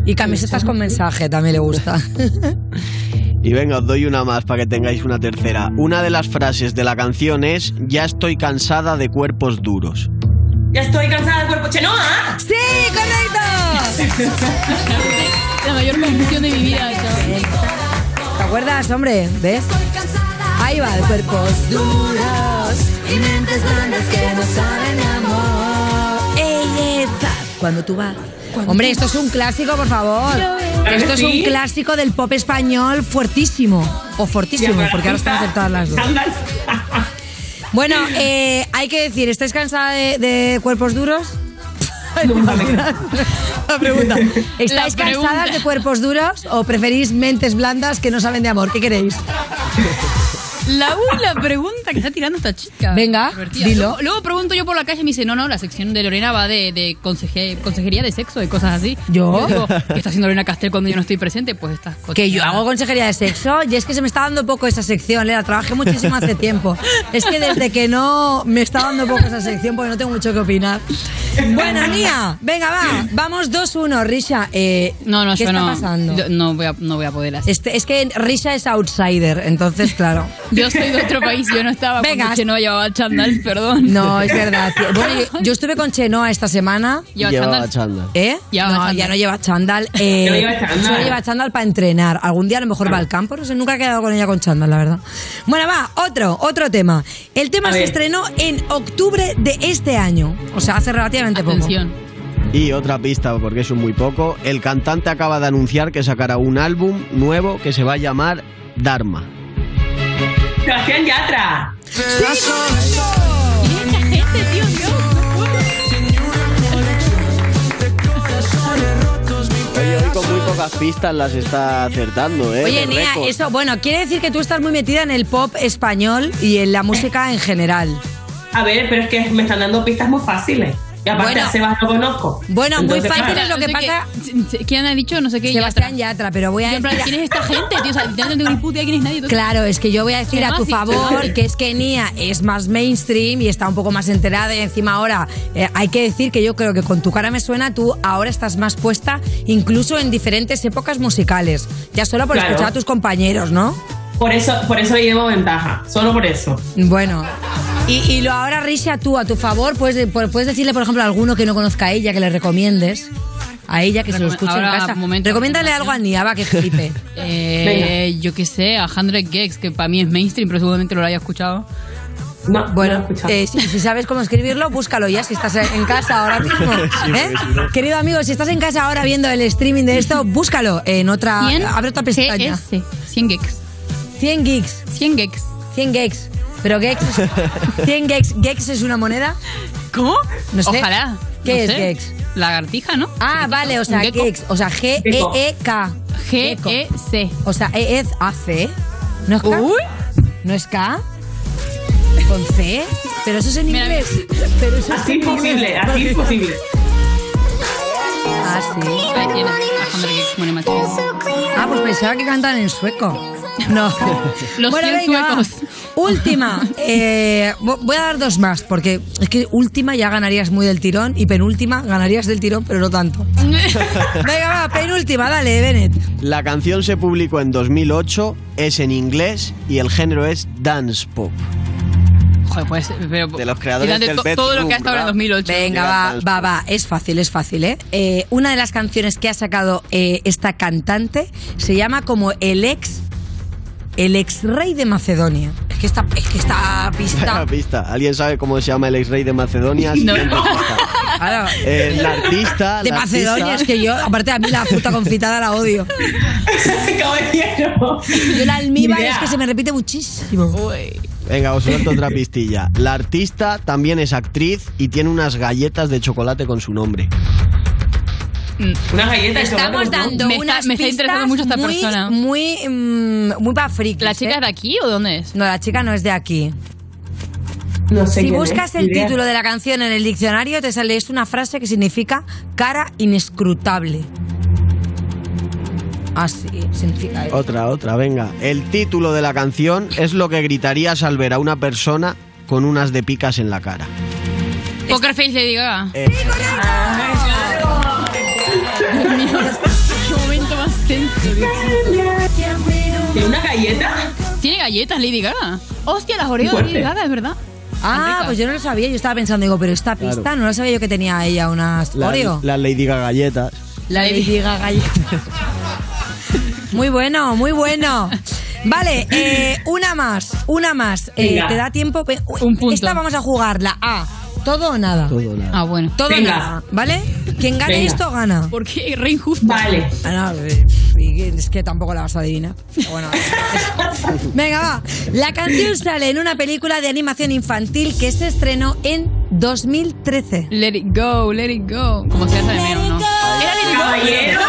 Y camisetas con mensaje también le gusta. *laughs* Y venga, os doy una más para que tengáis una tercera. Una de las frases de la canción es Ya estoy cansada de cuerpos duros. Ya estoy cansada del cuerpo. ¡Chenoa! ¡Sí, correcto! *laughs* La mayor confusión de mi vida. ¿Te acuerdas, hombre? ¿Ves? Ahí va, de cuerpos duros y mentes grandes que no saben de amor. Ey, esa, Cuando tú vas. Hombre, esto es un clásico, por favor. Esto es un clásico del pop español fuertísimo. O fortísimo, porque ahora están acertadas las dos. Bueno, eh, hay que decir, ¿estáis cansada de, de cuerpos duros? *laughs* La pregunta. ¿Estáis La pregunta. cansadas de cuerpos duros o preferís mentes blandas que no saben de amor? ¿Qué queréis? La, la pregunta que está tirando esta chica. Venga, Divertida. dilo. Luego, luego pregunto yo por la calle y me dice, no, no, la sección de Lorena va de, de conseje- consejería de sexo y cosas así. ¿Yo? digo, ¿qué está haciendo Lorena Castel cuando yo no estoy presente? Pues estas cosas. *laughs* Que yo hago consejería de sexo y es que se me está dando poco esa sección, Lea. Trabajé muchísimo hace tiempo. Es que desde que no me está dando poco esa sección porque no tengo mucho que opinar. Bueno, Nia, venga, va. Vamos 2-1. Risha, eh, No, no, ¿qué yo está no, pasando? yo no, voy a, no voy a poder así. Este, es que Risha es outsider, entonces, claro. Yo soy de otro país, yo no estaba Venga. cuando Chenoa llevaba chándal, perdón. No, es verdad. tío. Bueno, yo, yo estuve con Chenoa esta semana. Lleva Llevaba chándal. chándal. ¿Eh? Llevaba no, chándal. *laughs* ya no lleva chándal. Eh, No lleva chándal. Solo lleva chándal para entrenar. Algún día a lo mejor va al campo. No sé, nunca he quedado con ella con chándal, la verdad. Bueno, va, otro, otro tema. El tema A se ver. estrenó en octubre de este año. O sea, hace relativamente poco. Atención. Y otra pista, porque eso es muy poco. El cantante acaba de anunciar que sacará un álbum nuevo que se va a llamar Dharma. Sebastián Yatra. Y esta gente, tío, Dios. Oye, hoy con muy pocas pistas las está acertando, ¿eh? Oye, récord. eso, bueno, quiere decir que tú estás muy metida en el pop español y en la música en general. A ver, pero es que me están dando pistas muy fáciles. Y aparte Bueno. a Sebas lo conozco. Bueno, muy fácil claro. es lo que No sé pasa. ¿Quién ha dicho? No sé qué. Sebastián Yatra, pero voy a decir- ¿Quién es esta gente, tío? O sea, no tengo ni puta idea quién es nadie. Claro, es que yo voy a decir a tu favor que es que Nia es más mainstream y está un poco más enterada y encima ahora eh, hay que decir que yo creo que con tu cara me suena tú ahora estás más puesta incluso en diferentes épocas musicales, ya solo por Claro. escuchar a tus compañeros, ¿no? Por eso, por eso le llevo ventaja. Solo por eso. Bueno. Y, y lo ahora, Risha, tú a tu favor, puedes, puedes decirle, por ejemplo, a alguno que no conozca a ella, que le recomiendes. A ella que se lo escuche ahora, en casa. momento, Recomiéndale algo a Nia, va, que flipe. *laughs* Eh, yo qué sé, a 100 Gex, que para mí es mainstream, pero seguramente lo haya escuchado. No, Bueno, eh, si, si sabes cómo escribirlo, búscalo ya si estás en casa ahora *laughs* mismo. ¿eh? Querido amigo, si estás en casa ahora viendo el streaming de esto, búscalo en otra. 100 Abre otra pestaña. GS, 100 Gex. 100 gigs. 100 Gex. 100 gigs. Pero gex. 100 *laughs* gex. ¿Gex es una moneda? ¿Cómo? No sé. Ojalá. ¿Qué No es sé. gex? Lagartija, ¿no? Ah, vale, o sea, gecko. gex. O sea, G-E-E-K. G-E-C. O sea, E es A-C. ¿No es K? ¿No es K? ¿Con C? Pero eso es en Mira, inglés. Pero eso es Así en imposible, así imposible. Ah, sí. Ahí tienes, a 100 Gex, Money Machine. Ah, pues pensaba que cantan en sueco. *laughs* No. Los bueno, 100 venga, va. Última. *laughs* Eh, vo- voy a dar dos más, porque es que última ya ganarías muy del tirón y penúltima ganarías del tirón, pero no tanto. *laughs* Venga, va, penúltima, dale, Bennett. La canción se publicó en 2008, es en inglés y el género es dance pop. Joder, pues, pero, De los creadores del to- todo lo que ha estado en ¿verdad? 2008. Venga, va, va, va, es fácil, es fácil, ¿eh? Eh, una de las canciones que ha sacado eh, esta cantante se llama como el ex, el ex rey de Macedonia. Es que esta, es que esta pista... Vaya pista. ¿Alguien sabe cómo se llama el ex rey de Macedonia? *laughs* No. Eh, *laughs* la artista. de la Macedonia, artista- es que yo, aparte a mí la puta confitada la odio. *laughs* Caballero. Yo la almíbar es que se me repite muchísimo. Venga, os suelto otra pistilla. La artista también es actriz y tiene unas galletas de chocolate con su nombre. Una galleta de Estamos dando Me está- unas me está interesando mucho esta muy, persona. Muy, mm, muy pa' frikis, ¿La chica ¿eh? es de aquí o de dónde es? No, la chica no es de aquí. No sé Si quién buscas es, el idea. título de la canción en el diccionario, te sale esto una frase que significa cara inescrutable. Así significa eso. Otra, otra, venga. El título de la canción es lo que gritarías al ver a una persona con unas de picas en la cara. Poker Face Lady Gaga. Eh, mío, qué momento más tenso. ¿Tiene una galleta? Tiene galletas Lady Gaga. Hostia, las Oreo de Lady. Gaga, es verdad. Ah, pues yo no lo sabía. Yo estaba pensando, digo, pero esta pista Claro. no la sabía yo que tenía ella unas la- Oreo. Las Lady Gaga galletas. La Lady Gaga *laughs* Muy bueno, muy bueno. Vale, eh, una más, una más. Eh, Venga. ¿Te da tiempo? Pe- Un punto. Esta vamos a jugarla. A, todo o nada. Todo nada. Ah, bueno. Todo o Venga. nada, ¿vale? Quien gane Venga. esto gana. Porque re injusto. Vale. Ah, no, eh, y es que tampoco la vas a adivinar. Pero bueno, es- *laughs* Venga, va. La canción sale en una película de animación infantil que se estrenó en 2013. Let it go, let it go. Como se hace de menos, ¿no? Era let it go. Caballero.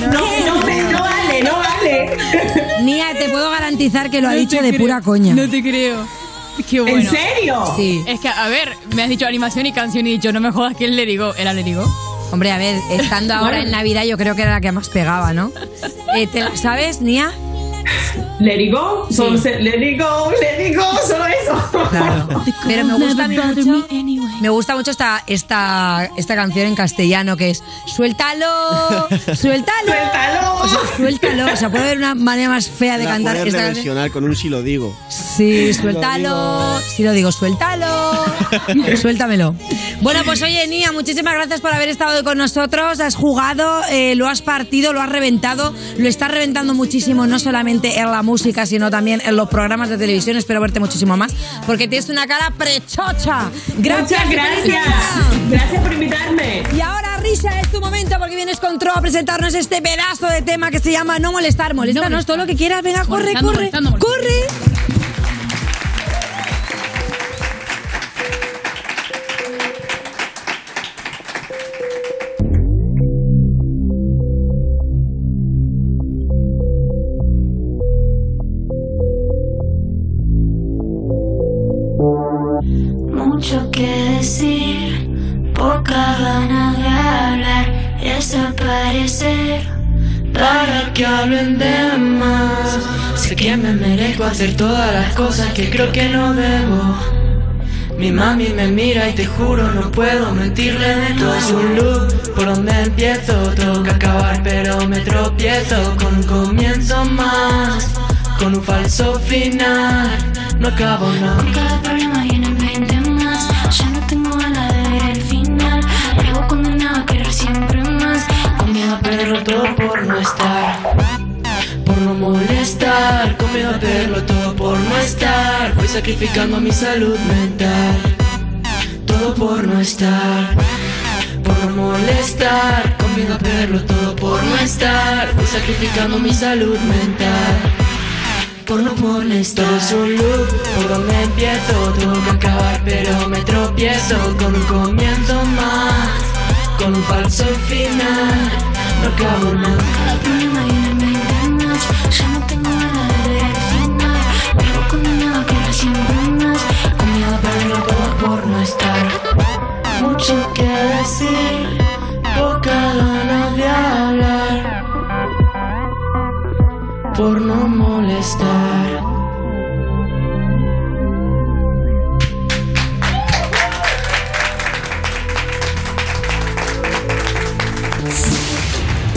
No, no, no vale, no vale. Nia, te puedo garantizar que lo ha No dicho de creo, pura coña. No te creo. Qué bueno. serio? Sí. Es que, a ver, me has dicho animación y canción y he dicho, no me jodas que It Go. Era Go. Hombre, a ver, estando ahora en Navidad yo creo que era la que más pegaba, ¿no? *laughs* Eh, ¿Te la sabes, Nia? Let it go, solo se- let it go, let it go, solo eso. Pero me gusta mucho, me gusta mucho esta, esta, esta canción en castellano que es Suéltalo, *laughs* suéltalo. Suéltalo. O sea, suéltalo. O sea, puede haber una manera más fea de La cantar esta canción. con un si lo digo. Sí, suéltalo. Si lo digo, suéltalo. *laughs* Suéltamelo. Bueno, pues oye, Nia, muchísimas gracias por haber estado hoy con nosotros. Has jugado, eh, lo has partido, lo has reventado. Lo estás reventando muchísimo, no solamente en la música, sino también en los programas de televisión. Espero verte muchísimo más, porque tienes una cara prechocha. Gracias, Muchas gracias. Gracias por invitarme. Y ahora, Risa, es tu momento porque vienes con Tro a presentarnos este pedazo de tema que se llama No molestar. Moléstanos todo lo que quieras. Venga, corre. Corre. Para que hablen de más. Sé que me merezco hacer todas las cosas que creo que no debo. Mi mami me mira y te juro no puedo mentirle de todo es un loop por donde empiezo que acabar pero me tropiezo con un comienzo más con un falso final no acabo problema por no molestar, con miedo a perderlo todo por no estar. Voy sacrificando mi salud mental, todo por no estar. Por no molestar, con miedo a perderlo todo por no estar. Voy sacrificando mi salud mental. Por no molestar Todo es un loop, por donde empiezo Tengo que acabar pero me tropiezo Con un comienzo más Con un falso final No acabo nada decir Poca ganas de hablar por no molestar.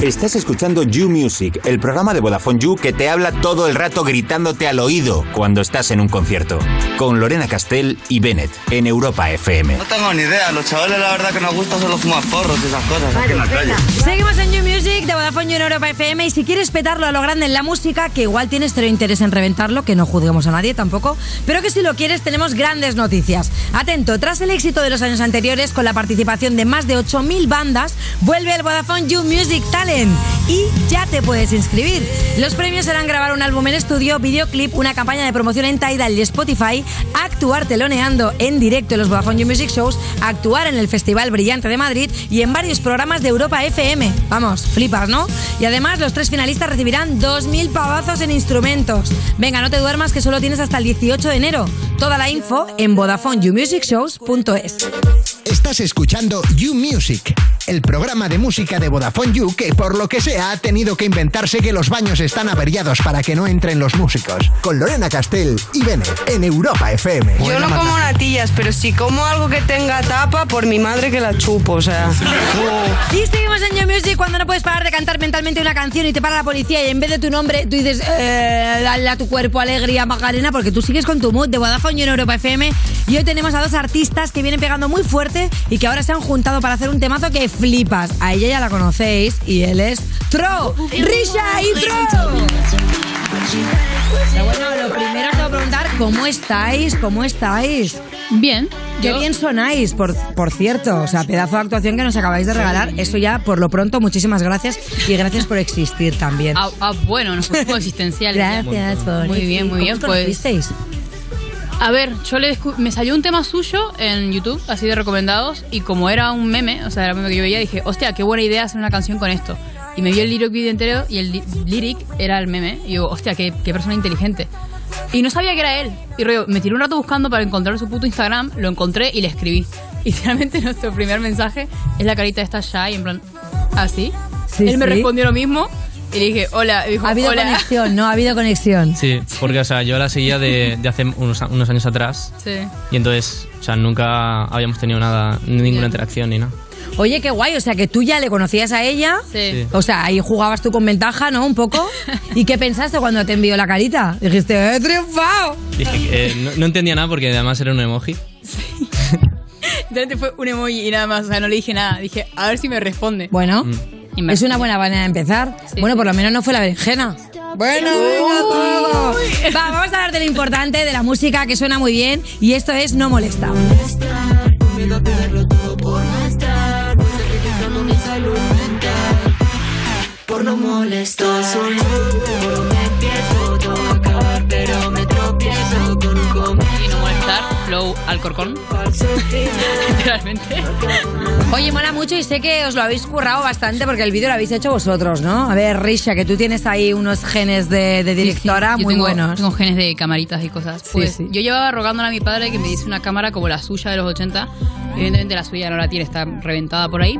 Estás escuchando You Music, el programa de Vodafone You que te habla todo el rato gritándote al oído cuando estás en un concierto. Con Lorena Castell y Bennett en Europa FM. No tengo ni idea, los chavales la verdad que nos gusta solo fumar porros y esas cosas aquí en la calle. Seguimos en New Music de Vodafone en Europa FM y si quieres petarlo a lo grande en la música, que igual tienes cero interés en reventarlo, que no juzguemos a nadie tampoco, pero que si lo quieres tenemos grandes noticias. Atento, tras el éxito de los años anteriores con la participación de más de 8.000 bandas, vuelve el Vodafone You Music Talent y ya te puedes inscribir. Los premios serán grabar un álbum en estudio, videoclip, una campaña de promoción en Tidal y Spotify, actuar teloneando en directo en los Vodafone Music Shows, actuar en el Festival Brillante de Madrid y en varios programas de Europa FM. Vamos, flipas, ¿no? Y además los tres finalistas recibirán 2.000 pavazos en instrumentos. Venga, no te duermas que solo tienes hasta el 18 de enero. Toda la info en VodafoneYouMusicShows.es. Estás escuchando You Music, el programa de música de Vodafone You que por lo que sea ha tenido que inventarse que los baños están averiados para que no entren los músicos. Con Lorena Castell y Bennett en Europa FM. Yo no como natillas, pero si como algo que tenga tapa, por mi madre que la chupo, o sea. Y seguimos en You Music cuando no puedes parar de cantar mentalmente una canción y te para la policía y en vez de tu nombre tú dices eh, dale a tu cuerpo alegría Macarena porque tú sigues con tu mood de Vodafone You en Europa FM y hoy tenemos a dos artistas que vienen pegando muy fuerte y que ahora se han juntado para hacer un temazo que flipas. A ella ya la conocéis y él es Tro, Risha y Tro. Pero bueno, lo primero te voy a preguntar cómo estáis, cómo estáis. Bien. Qué yo- bien sonáis, por, por cierto. O sea, pedazo de actuación que nos acabáis de regalar. Eso ya, por lo pronto, muchísimas gracias. Y gracias por existir también. Ah, ah, bueno, nos pusimos existenciales. Gracias por Muy bien, muy bien. ¿Cómo os Pues? A ver, yo le me salió un tema suyo en YouTube, así de recomendados, y como era un meme, o sea, era un meme que yo veía, dije, hostia, qué buena idea hacer una canción con esto. Y me vio el lyric video entero y el lyric era el meme. Y digo, hostia, qué, qué persona inteligente. Y no sabía que era él. Y rollo, me tiré un rato buscando para encontrar su puto Instagram, lo encontré y le escribí. *laughs* Y finalmente nuestro primer mensaje es la carita de esta Shy, en plan, ¿así? Sí, él me sí. respondió lo mismo y le dije, hola. Y dijo, Ha habido hola. conexión, ¿no? Ha habido conexión. Sí, porque o sea, yo la seguía de, de hace unos, unos años atrás Sí. y entonces, o sea, nunca habíamos tenido nada, ninguna interacción ni nada. Oye, qué guay, o sea que tú ya le conocías a ella. Sí. O sea, ahí jugabas tú con ventaja, ¿no? Un poco. ¿Y qué pensaste cuando te envió la carita? Dijiste, ¡he triunfado! Dije que, eh, no, no entendía nada porque además era un emoji. *laughs* Literalmente fue un emoji y nada más, o sea, no le dije nada. Dije, a ver si me responde. Bueno, Y es una buena manera de empezar. bueno, por lo menos no fue la berenjena. Bueno, venga todo. Va, vamos a hablar de lo importante, de la música que suena muy bien. Y esto es No Molesta. Miedo a perderlo todo por no estar flow Alcorcón. *laughs* Literalmente. Oye, mola mucho y sé que os lo habéis currado bastante porque el vídeo lo habéis hecho vosotros, ¿no? A ver, Risha, que tú tienes ahí unos genes de, de directora Yo muy tengo, buenos. Tengo genes de camaritas y cosas. Sí, Pues sí. yo llevaba rogándole a mi padre que me diese una cámara como la suya de los 80. Evidentemente la suya no la tiene, está reventada por ahí.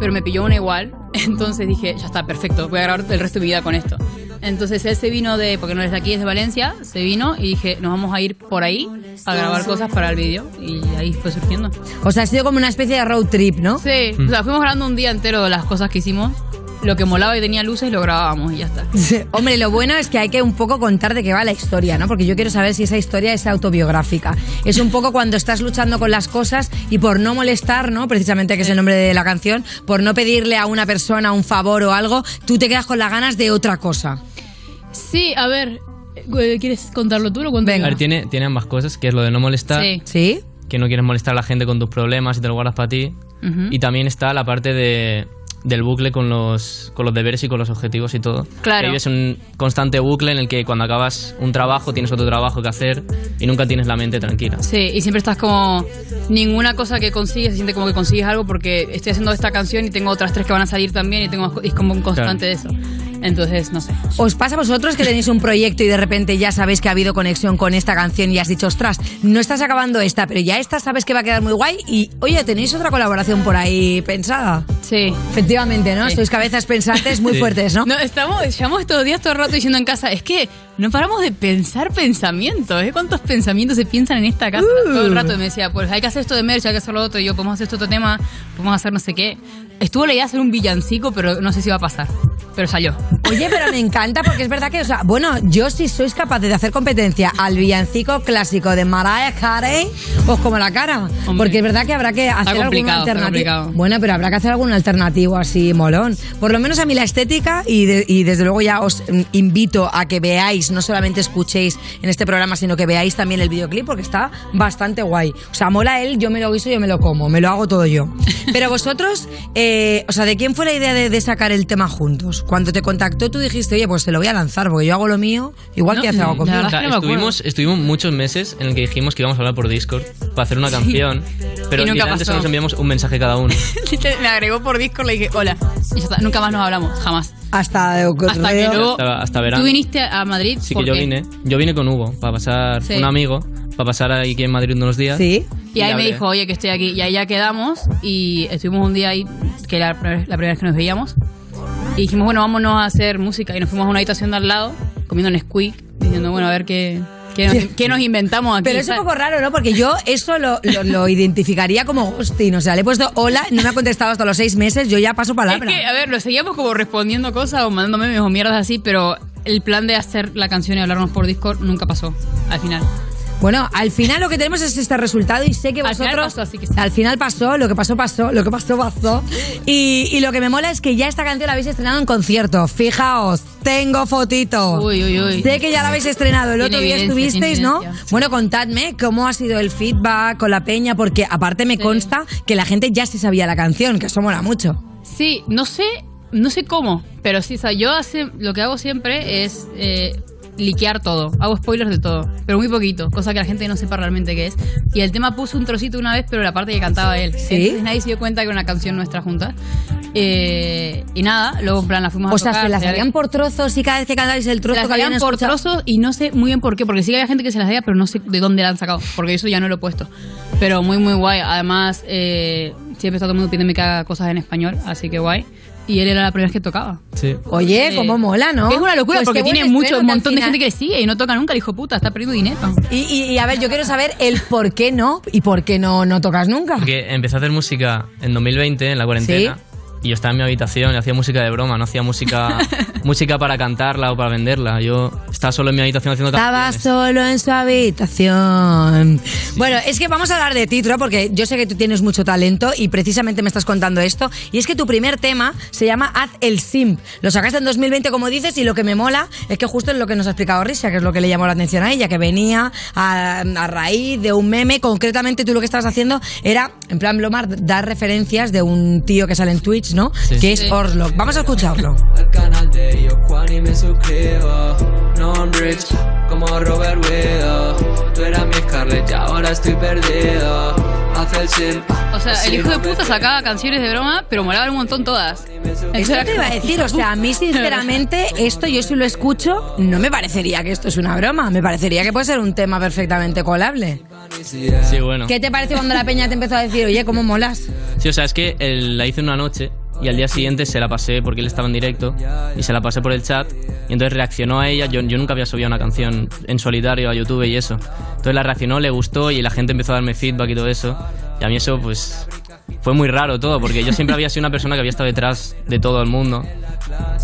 Pero me pilló una igual. *laughs* Entonces dije, ya está, perfecto, voy a grabar el resto de mi vida con esto. Entonces él se vino de, porque no es de aquí, es de Valencia, se vino y dije, nos vamos a ir por ahí a grabar cosas para el vídeo. Y ahí fue surgiendo. O sea, ha sido como una especie de road trip, ¿no? Sí, o sea, fuimos grabando un día entero las cosas que hicimos. Lo que molaba y tenía luces lo grabábamos y ya está. Hombre, lo bueno es que hay que un poco contar de qué va la historia, ¿no? Porque yo quiero saber si esa historia es autobiográfica. Es un poco cuando estás luchando con las cosas y por no molestar, ¿no? Precisamente que es el nombre de la canción, por no pedirle a una persona un favor o algo, tú te quedas con las ganas de otra cosa. Sí, a ver, eh, ¿quieres contarlo tú o cuento A yo? ver, tiene, tiene ambas cosas, que es lo de no molestar, Sí. ¿Sí? que no quieres molestar a la gente con tus problemas y te lo guardas para ti. Y también está la parte de, del bucle con los, con los deberes y con los objetivos y todo. Claro. Que vives un constante bucle en el que cuando acabas un trabajo tienes otro trabajo que hacer y nunca tienes la mente tranquila. Sí, y siempre estás como. Ninguna cosa que consigues se siente como que consigues algo porque estoy haciendo esta canción y tengo otras tres que van a salir también y tengo y es como un constante de eso. Entonces, no sé. ¿Os pasa a vosotros que tenéis un proyecto y de repente ya sabéis que ha habido conexión con esta canción y has dicho, ostras, no estás acabando esta, pero ya esta sabes que va a quedar muy guay y, oye, ¿tenéis otra colaboración por ahí pensada? Sí. Efectivamente, ¿no? Sí. Sois cabezas pensantes muy Sí. fuertes, ¿no? No, estamos, llevamos estos días todo el rato diciendo en casa, es que no paramos de pensar pensamientos, ¿eh? ¿Cuántos pensamientos se piensan en esta casa Uh. todo el rato? Y me decía, pues hay que hacer esto de merch, hay que hacer lo otro, y yo, podemos hacer este otro tema, podemos hacer no sé qué. Estuvo la idea de hacer un villancico, pero no sé si va a pasar. Pero salió. Oye, pero me encanta porque es verdad que, o sea, bueno, yo si sois capaces de hacer competencia al villancico clásico de Mariah Carey, os como la cara. Porque es verdad que habrá que hacer alguna alternativa. Bueno, pero habrá que hacer algún alternativo así molón. Por lo menos a mí la estética y, de- y desde luego ya os mm, invito a que veáis, no solamente escuchéis en este programa, sino que veáis también el videoclip porque está bastante guay. O sea, mola él, yo me lo guiso, yo me lo como, me lo hago todo yo. *laughs* Pero vosotros, eh, o sea, ¿de quién fue la idea de, de sacar el tema juntos? Cuando te contactó tú dijiste, oye, pues te lo voy a lanzar porque yo hago lo mío, igual que hace algo conmigo. O sea, estuvimos, estuvimos muchos meses en el que dijimos que íbamos a hablar por Discord para hacer una canción, *laughs* pero Y nunca pasó. nos enviamos un mensaje cada uno. *laughs* me agregó por Discord, le dije, hola. Y ya está, nunca más nos hablamos, jamás. Hasta, Hasta que luego hasta, hasta verano. tú viniste a Madrid. Sí, que yo vine. Yo vine con Hugo para pasar, Sí. un amigo, para pasar aquí en Madrid unos días. Sí. Y ahí ya me hablé. dijo, oye, que estoy aquí. Y ahí ya quedamos y estuvimos un día ahí, que era la primera la primera vez que nos veíamos. Y dijimos, bueno, vámonos a hacer música. Y nos fuimos a una habitación de al lado, comiendo un squeak, diciendo, bueno, a ver qué, qué, nos, qué nos inventamos aquí. Pero es un poco raro, ¿no? Porque yo eso lo, lo- lo identificaría como ghosting. O sea, le he puesto hola, no me ha contestado hasta los seis meses, yo ya paso palabra. Es que, a ver, lo seguíamos como respondiendo cosas o mandando memes o mierdas así, pero el plan de hacer la canción y hablarnos por Discord nunca pasó al final. Bueno, al final lo que tenemos es este resultado y sé que Al final vosotros... pasó, Al final pasó, lo que pasó pasó, lo que pasó pasó. Y, y lo que me mola es que ya esta canción la habéis estrenado en concierto. Fijaos, tengo fotito. Uy, uy, uy. Sé que ya la habéis estrenado. El otro día estuvisteis, ¿no? Bueno, contadme cómo ha sido el feedback con la peña, porque aparte me consta que la gente ya se sabía la canción, que eso mola mucho. Sí, no sé, no sé cómo, pero sí, o sea, yo hace, lo que hago siempre es, eh, liquear todo. Hago spoilers de todo, pero muy poquito, cosa que la gente no sepa realmente qué es. Y el tema puso un trocito una vez, pero la parte que cantaba él. ¿Sí? Entonces nadie se dio cuenta que era una canción nuestra juntas. Eh, y nada, luego en plan la fuimos a O sea, tocar, se las harían por trozos y cada vez que cantabais el trozo las que habían por trozos y no sé muy bien por qué, porque sí que había gente que se las veía, pero no sé de dónde la han sacado, porque eso ya no lo he puesto. Pero muy, muy guay. Además, eh, siempre está todo el mundo pidiéndome que haga cosas en español, así que guay. Y él era la primera vez que tocaba. Sí. Oye, Eh, cómo mola, ¿no? es una locura Pues porque tiene mucho, un montón de gente que le sigue y no toca nunca, el hijo puta, está perdiendo dinero. Y, y- y, a ver, yo quiero saber el por qué no y por qué no, no tocas nunca. Porque empecé a hacer música en 2020, en la cuarentena. Y yo estaba en mi habitación y hacía música de broma, no hacía música *laughs* música para cantarla o para venderla. Yo estaba solo en mi habitación haciendo Estaba canciones. solo en su habitación. Bueno, es que vamos a hablar de ti, Tro, porque yo sé que tú tienes mucho talento y precisamente me estás contando esto. Y es que tu primer tema se llama Haz el Simp. Lo sacaste en 2020, como dices, y lo que me mola es que justo es lo que nos ha explicado Risa, que es lo que le llamó la atención a ella, que venía a, a raíz de un meme. Concretamente, tú lo que estabas haciendo era, en plan, Blomar, dar referencias de un tío que sale en Twitch, ¿no? Sí. Que es. Orslock. Vamos a escucharlo. Al canal de Yo Juan y me suscribo. No I'm rich como Robert Widow. Tú eras mi Scarlett y ahora estoy perdido. Haz el simp. O sea, el hijo de puta sacaba canciones de broma, pero molaban un montón todas. Eso te iba a decir, o sea, a mí *laughs* sinceramente esto yo si lo escucho no me parecería que esto es una broma, me parecería que puede ser un tema perfectamente colable. Sí, bueno. ¿Qué te parece cuando la peña te empezó a decir, oye, cómo molas? Sí, o sea, es que la hice una noche y al día siguiente se la pasé porque él estaba en directo y se la pasé por el chat y entonces reaccionó a ella. Yo, yo nunca había subido una canción en solitario a YouTube y eso. Entonces la reaccionó, le gustó y la gente empezó a darme feedback y todo eso. Y a mí eso, pues, fue muy raro todo porque yo siempre había sido una persona que había estado detrás de todo el mundo.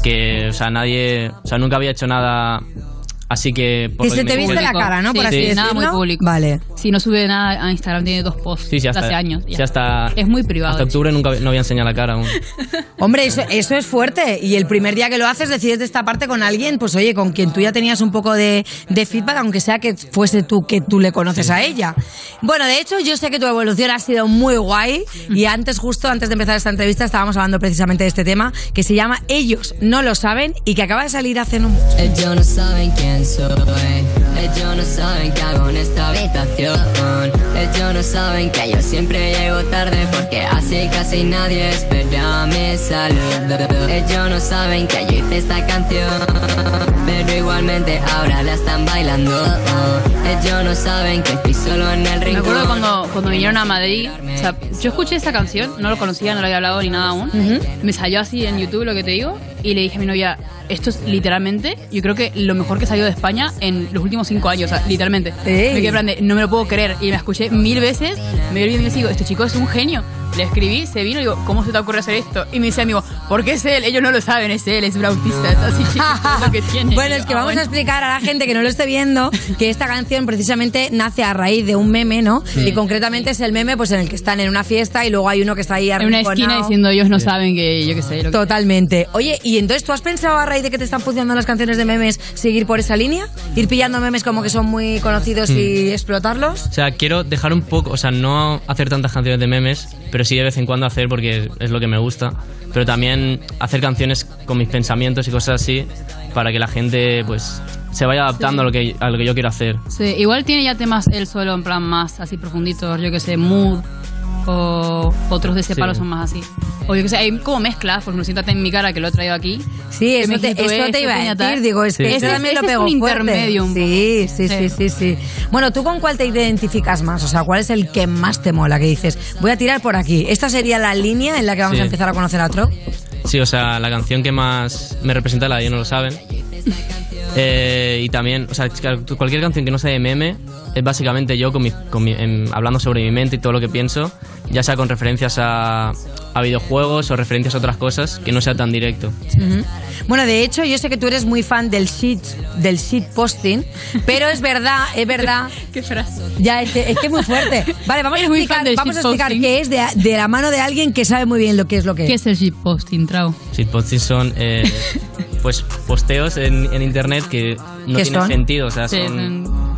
Que, o sea, nadie, o sea, nunca había hecho nada así que... por Que se te viste la cara, ¿no? Por Sí, así sí, decirlo. nada muy público. Vale. Si no sube nada a Instagram, tiene dos posts Sí, sí, hasta, hace años. ya. sí, hasta, Es muy privado. Hasta octubre nunca no había enseñado la cara aún. *laughs* Hombre, eso, eso es fuerte. Y el primer día que lo haces, decides de esta parte con alguien, pues oye, con quien tú ya tenías un poco de, de feedback, aunque sea que fuese tú que tú le conoces a ella. Bueno, de hecho, yo sé que tu evolución ha sido muy guay. Y antes, justo antes de empezar esta entrevista, estábamos hablando precisamente de este tema, que se llama Ellos no lo saben y que acaba de salir hace no mucho. Ellos no saben quién soy. Ellos no saben qué hago en esta habitación. Ellos no saben que yo siempre llego tarde porque así casi nadie espera mi salud. Ellos no saben que yo hice esta canción. Pero igualmente ahora la están bailando. Ellos no saben que estoy solo en el Me acuerdo cuando, cuando vinieron a Madrid, o sea, yo escuché esta canción, no lo conocía, no lo había hablado ni nada aún. Me salió así en YouTube lo que te digo y le dije a mi novia, esto es literalmente, yo creo que lo mejor que salió de España en los últimos cinco años, o sea, literalmente. Me quedé en plan de, no me lo puedo creer y me escuché mil veces, me vídeo y digo, este chico es un genio. Le escribí, se vino y digo, ¿cómo se te ocurre hacer esto? Y me dice amigo, porque es él, ellos no lo saben, es él, es un autista, es así chicos, es lo que tiene. Bueno, es que "Ah, vamos bueno". a explicar a la gente que no lo esté viendo que esta canción precisamente nace a raíz de un meme, ¿no? Sí. Y concretamente es el meme pues en el que están en una fiesta y luego hay uno que está ahí En una esquina diciendo, ellos no saben que yo qué sé. Lo que Totalmente. Oye, ¿y entonces tú has pensado a raíz de que te están funcionando las canciones de memes seguir por esa línea? ¿Ir pillando memes como que son muy conocidos y Mm. explotarlos? O sea, quiero dejar un poco, o sea, no hacer tantas canciones de memes, pero sí de vez en cuando hacer porque es lo que me gusta. Pero también hacer canciones con mis pensamientos y cosas así para que la gente, pues, se vaya adaptando a, lo que, a lo que yo quiero hacer. Sí, igual tiene ya temas él solo en plan más así profunditos, yo que sé, mood o otros de ese Sí. palo son más así. O yo que sé, hay como mezclas, por ejemplo, siéntate en mi cara que lo he traído aquí. Sí, eso te, eso "Esto, te iba a puñeta". decir. Digo, es que Ese eso es- también lo ese es pego un fuerte. intermedio un Sí, sí, sí, Sí. sí, sí. Bueno, ¿tú con cuál te identificas más? O sea, ¿cuál es el que más te mola? Que dices, voy a tirar por aquí. ¿Esta sería la línea en la que vamos Sí. a empezar a conocer a Tro? Sí, o sea, la canción que más me representa la de Ellos no lo saben. Eh, y también, o sea, cualquier canción que no sea de meme es básicamente yo con mi- con mi- em, hablando sobre mi mente y todo lo que pienso, ya sea con referencias a, a videojuegos o referencias a otras cosas, que no sea tan directo. Ujú. Bueno, de hecho, yo sé que tú eres muy fan del shit, del shit posting, pero es verdad, es verdad. *laughs* Qué frase. Ya, es que es, que es muy fuerte. Vale, vamos a *laughs* explicar, vamos a explicar qué es de, de la mano de alguien que sabe muy bien lo que es lo que ¿Qué es. es el shitposting, Trau? Shitposting son eh, *laughs* pues posteos en, en internet que no ¿Qué tienen son? sentido, o sea, son-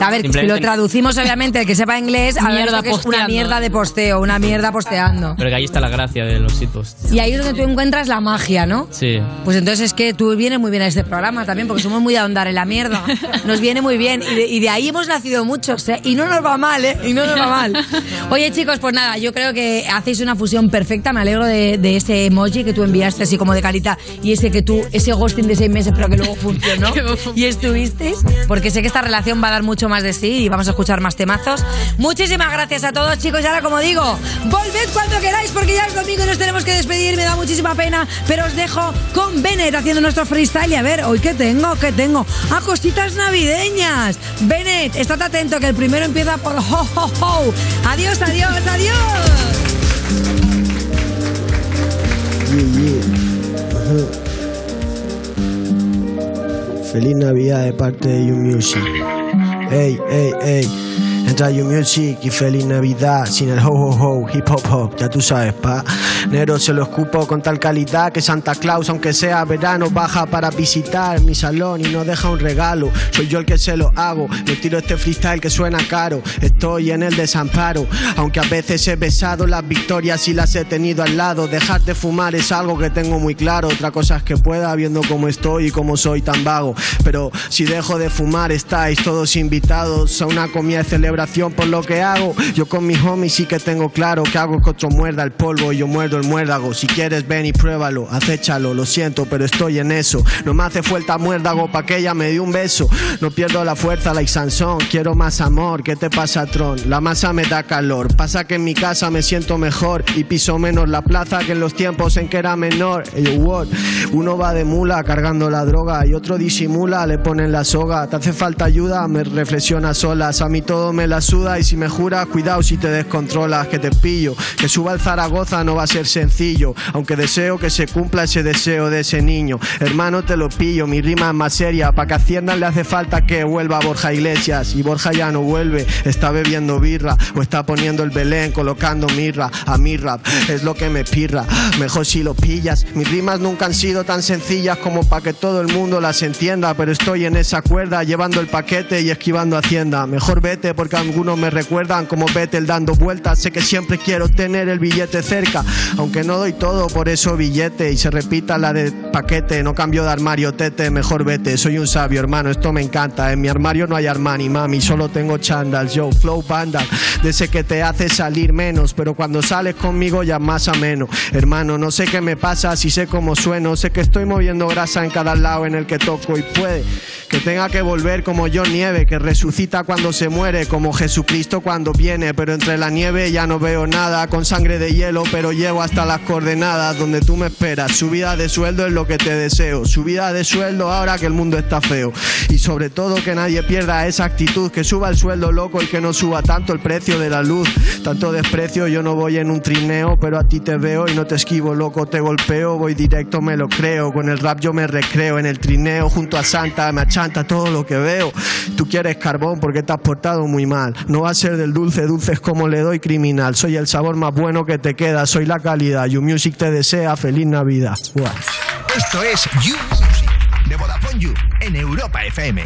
A ver, si lo traducimos, obviamente, el que sepa inglés, a ver que es una mierda de posteo, una mierda posteando. Pero que ahí está la gracia de los shitposts. Y ahí es donde tú encuentras la magia, ¿no? Sí. Pues entonces es que tú vienes muy bien a este programa también, porque somos muy de ahondar en la mierda. Nos viene muy bien. Y de, y de ahí hemos nacido muchos, ¿eh? Y no nos va mal, ¿eh? Y no nos va mal. Oye, chicos, pues nada, yo creo que hacéis una fusión perfecta. Me alegro de, de ese emoji que tú enviaste así como de carita y ese que tú, ese ghosting de seis meses, pero que luego funcionó. *laughs* y estuvisteis, porque sé que esta relación va a dar mucho más de sí y vamos a escuchar más temazos. Muchísimas gracias a todos, chicos. Y ahora, como digo, volved cuando queráis, porque ya es domingo y nos tenemos que despedir. Me da muchísima pena, pero os dejo con Bennett haciendo nuestro freestyle. Y a ver, hoy qué tengo, qué tengo. Ah, cositas navideñas. Bennett, estate atento que el primero empieza por ho, ho, ho. Adiós, adiós, adiós. Feliz Navidad de parte de You Music. Ey, ey, ey. Entra You Music y feliz Navidad sin el ho ho ho, hip hop hop, ya tú sabes, pa. Nero se lo escupo con tal calidad que Santa Claus, aunque sea verano, baja para visitar mi salón y no deja un regalo. Soy yo el que se lo hago, me tiro este freestyle que suena caro. Estoy en el desamparo, aunque a veces he besado las victorias y las he tenido al lado. Dejar de fumar es algo que tengo muy claro. Otra cosa es que pueda, viendo cómo estoy y cómo soy tan vago. Pero si dejo de fumar, estáis todos invitados a una comida de celebración por lo que hago. Yo con mis homies sí que tengo claro que hago que otro muerda el polvo y yo muerdo el muérdago. Si quieres, ven y pruébalo, acéchalo, lo siento, pero estoy en eso. No me hace falta muérdago pa' que ella me dé un beso. No pierdo la fuerza, like Sansón. Quiero más amor, ¿qué te pasa, Tron? La masa me da calor. Pasa que en mi casa me siento mejor y piso menos la plaza que en los tiempos en que era menor. Ey, yo, what? Uno va de mula cargando la droga y otro disimula, le ponen la soga. ¿Te hace falta ayuda? Me reflexiona solas. A mí todo me la suda y si me juras, cuidado si te descontrolas, que te pillo. Que suba el Zaragoza no va a ser sencillo, aunque deseo que se cumpla ese deseo de ese niño. Hermano, te lo pillo, mi rima es más seria. Pa' que Hacienda le hace falta que vuelva Borja Iglesias y Borja ya no vuelve. Está bebiendo birra o está poniendo el Belén, colocando mirra a mi rap. Es lo que me pirra, mejor si lo pillas. Mis rimas nunca han sido tan sencillas como para que todo el mundo las entienda, pero estoy en esa cuerda llevando el paquete y esquivando Hacienda. Mejor vete porque algunos me recuerdan como Vettel dando vueltas. Sé que siempre quiero tener el billete cerca, aunque no doy todo por eso billete y se repita la de paquete. No cambio de armario, tete, mejor vete. Soy un sabio, hermano, esto me encanta. En mi armario no hay Armani, mami, solo tengo chandals. Yo, flow banda, de ese que te hace salir menos, pero cuando sales conmigo ya más ameno. Hermano, no sé qué me pasa, si sé cómo sueno, sé que estoy moviendo grasa en cada lado en el que toco y puede que tenga que volver como yo nieve, que resucita cuando se muere, como Jesucristo cuando viene, pero entre la nieve ya no veo nada, con sangre de hielo, pero llego hasta las coordenadas donde tú me esperas. Subida de sueldo es lo que te deseo, subida de sueldo ahora que el mundo está feo. Y sobre todo que nadie pierda esa actitud, que suba el sueldo loco y que no suba tanto el precio de la luz. Tanto desprecio, yo no voy en un trineo, pero a ti te veo y no te esquivo, loco, te golpeo, voy directo, me lo creo. Con el rap yo me recreo en el trineo junto a Santa, me achanta todo lo que veo. Tú quieres carbón porque te has portado muy mal. No va a ser del dulce, dulce es como le doy criminal. Soy el sabor más bueno que te queda, soy la calidad. You Music te desea feliz Navidad. Esto es You Music de Vodafone You en Europa FM.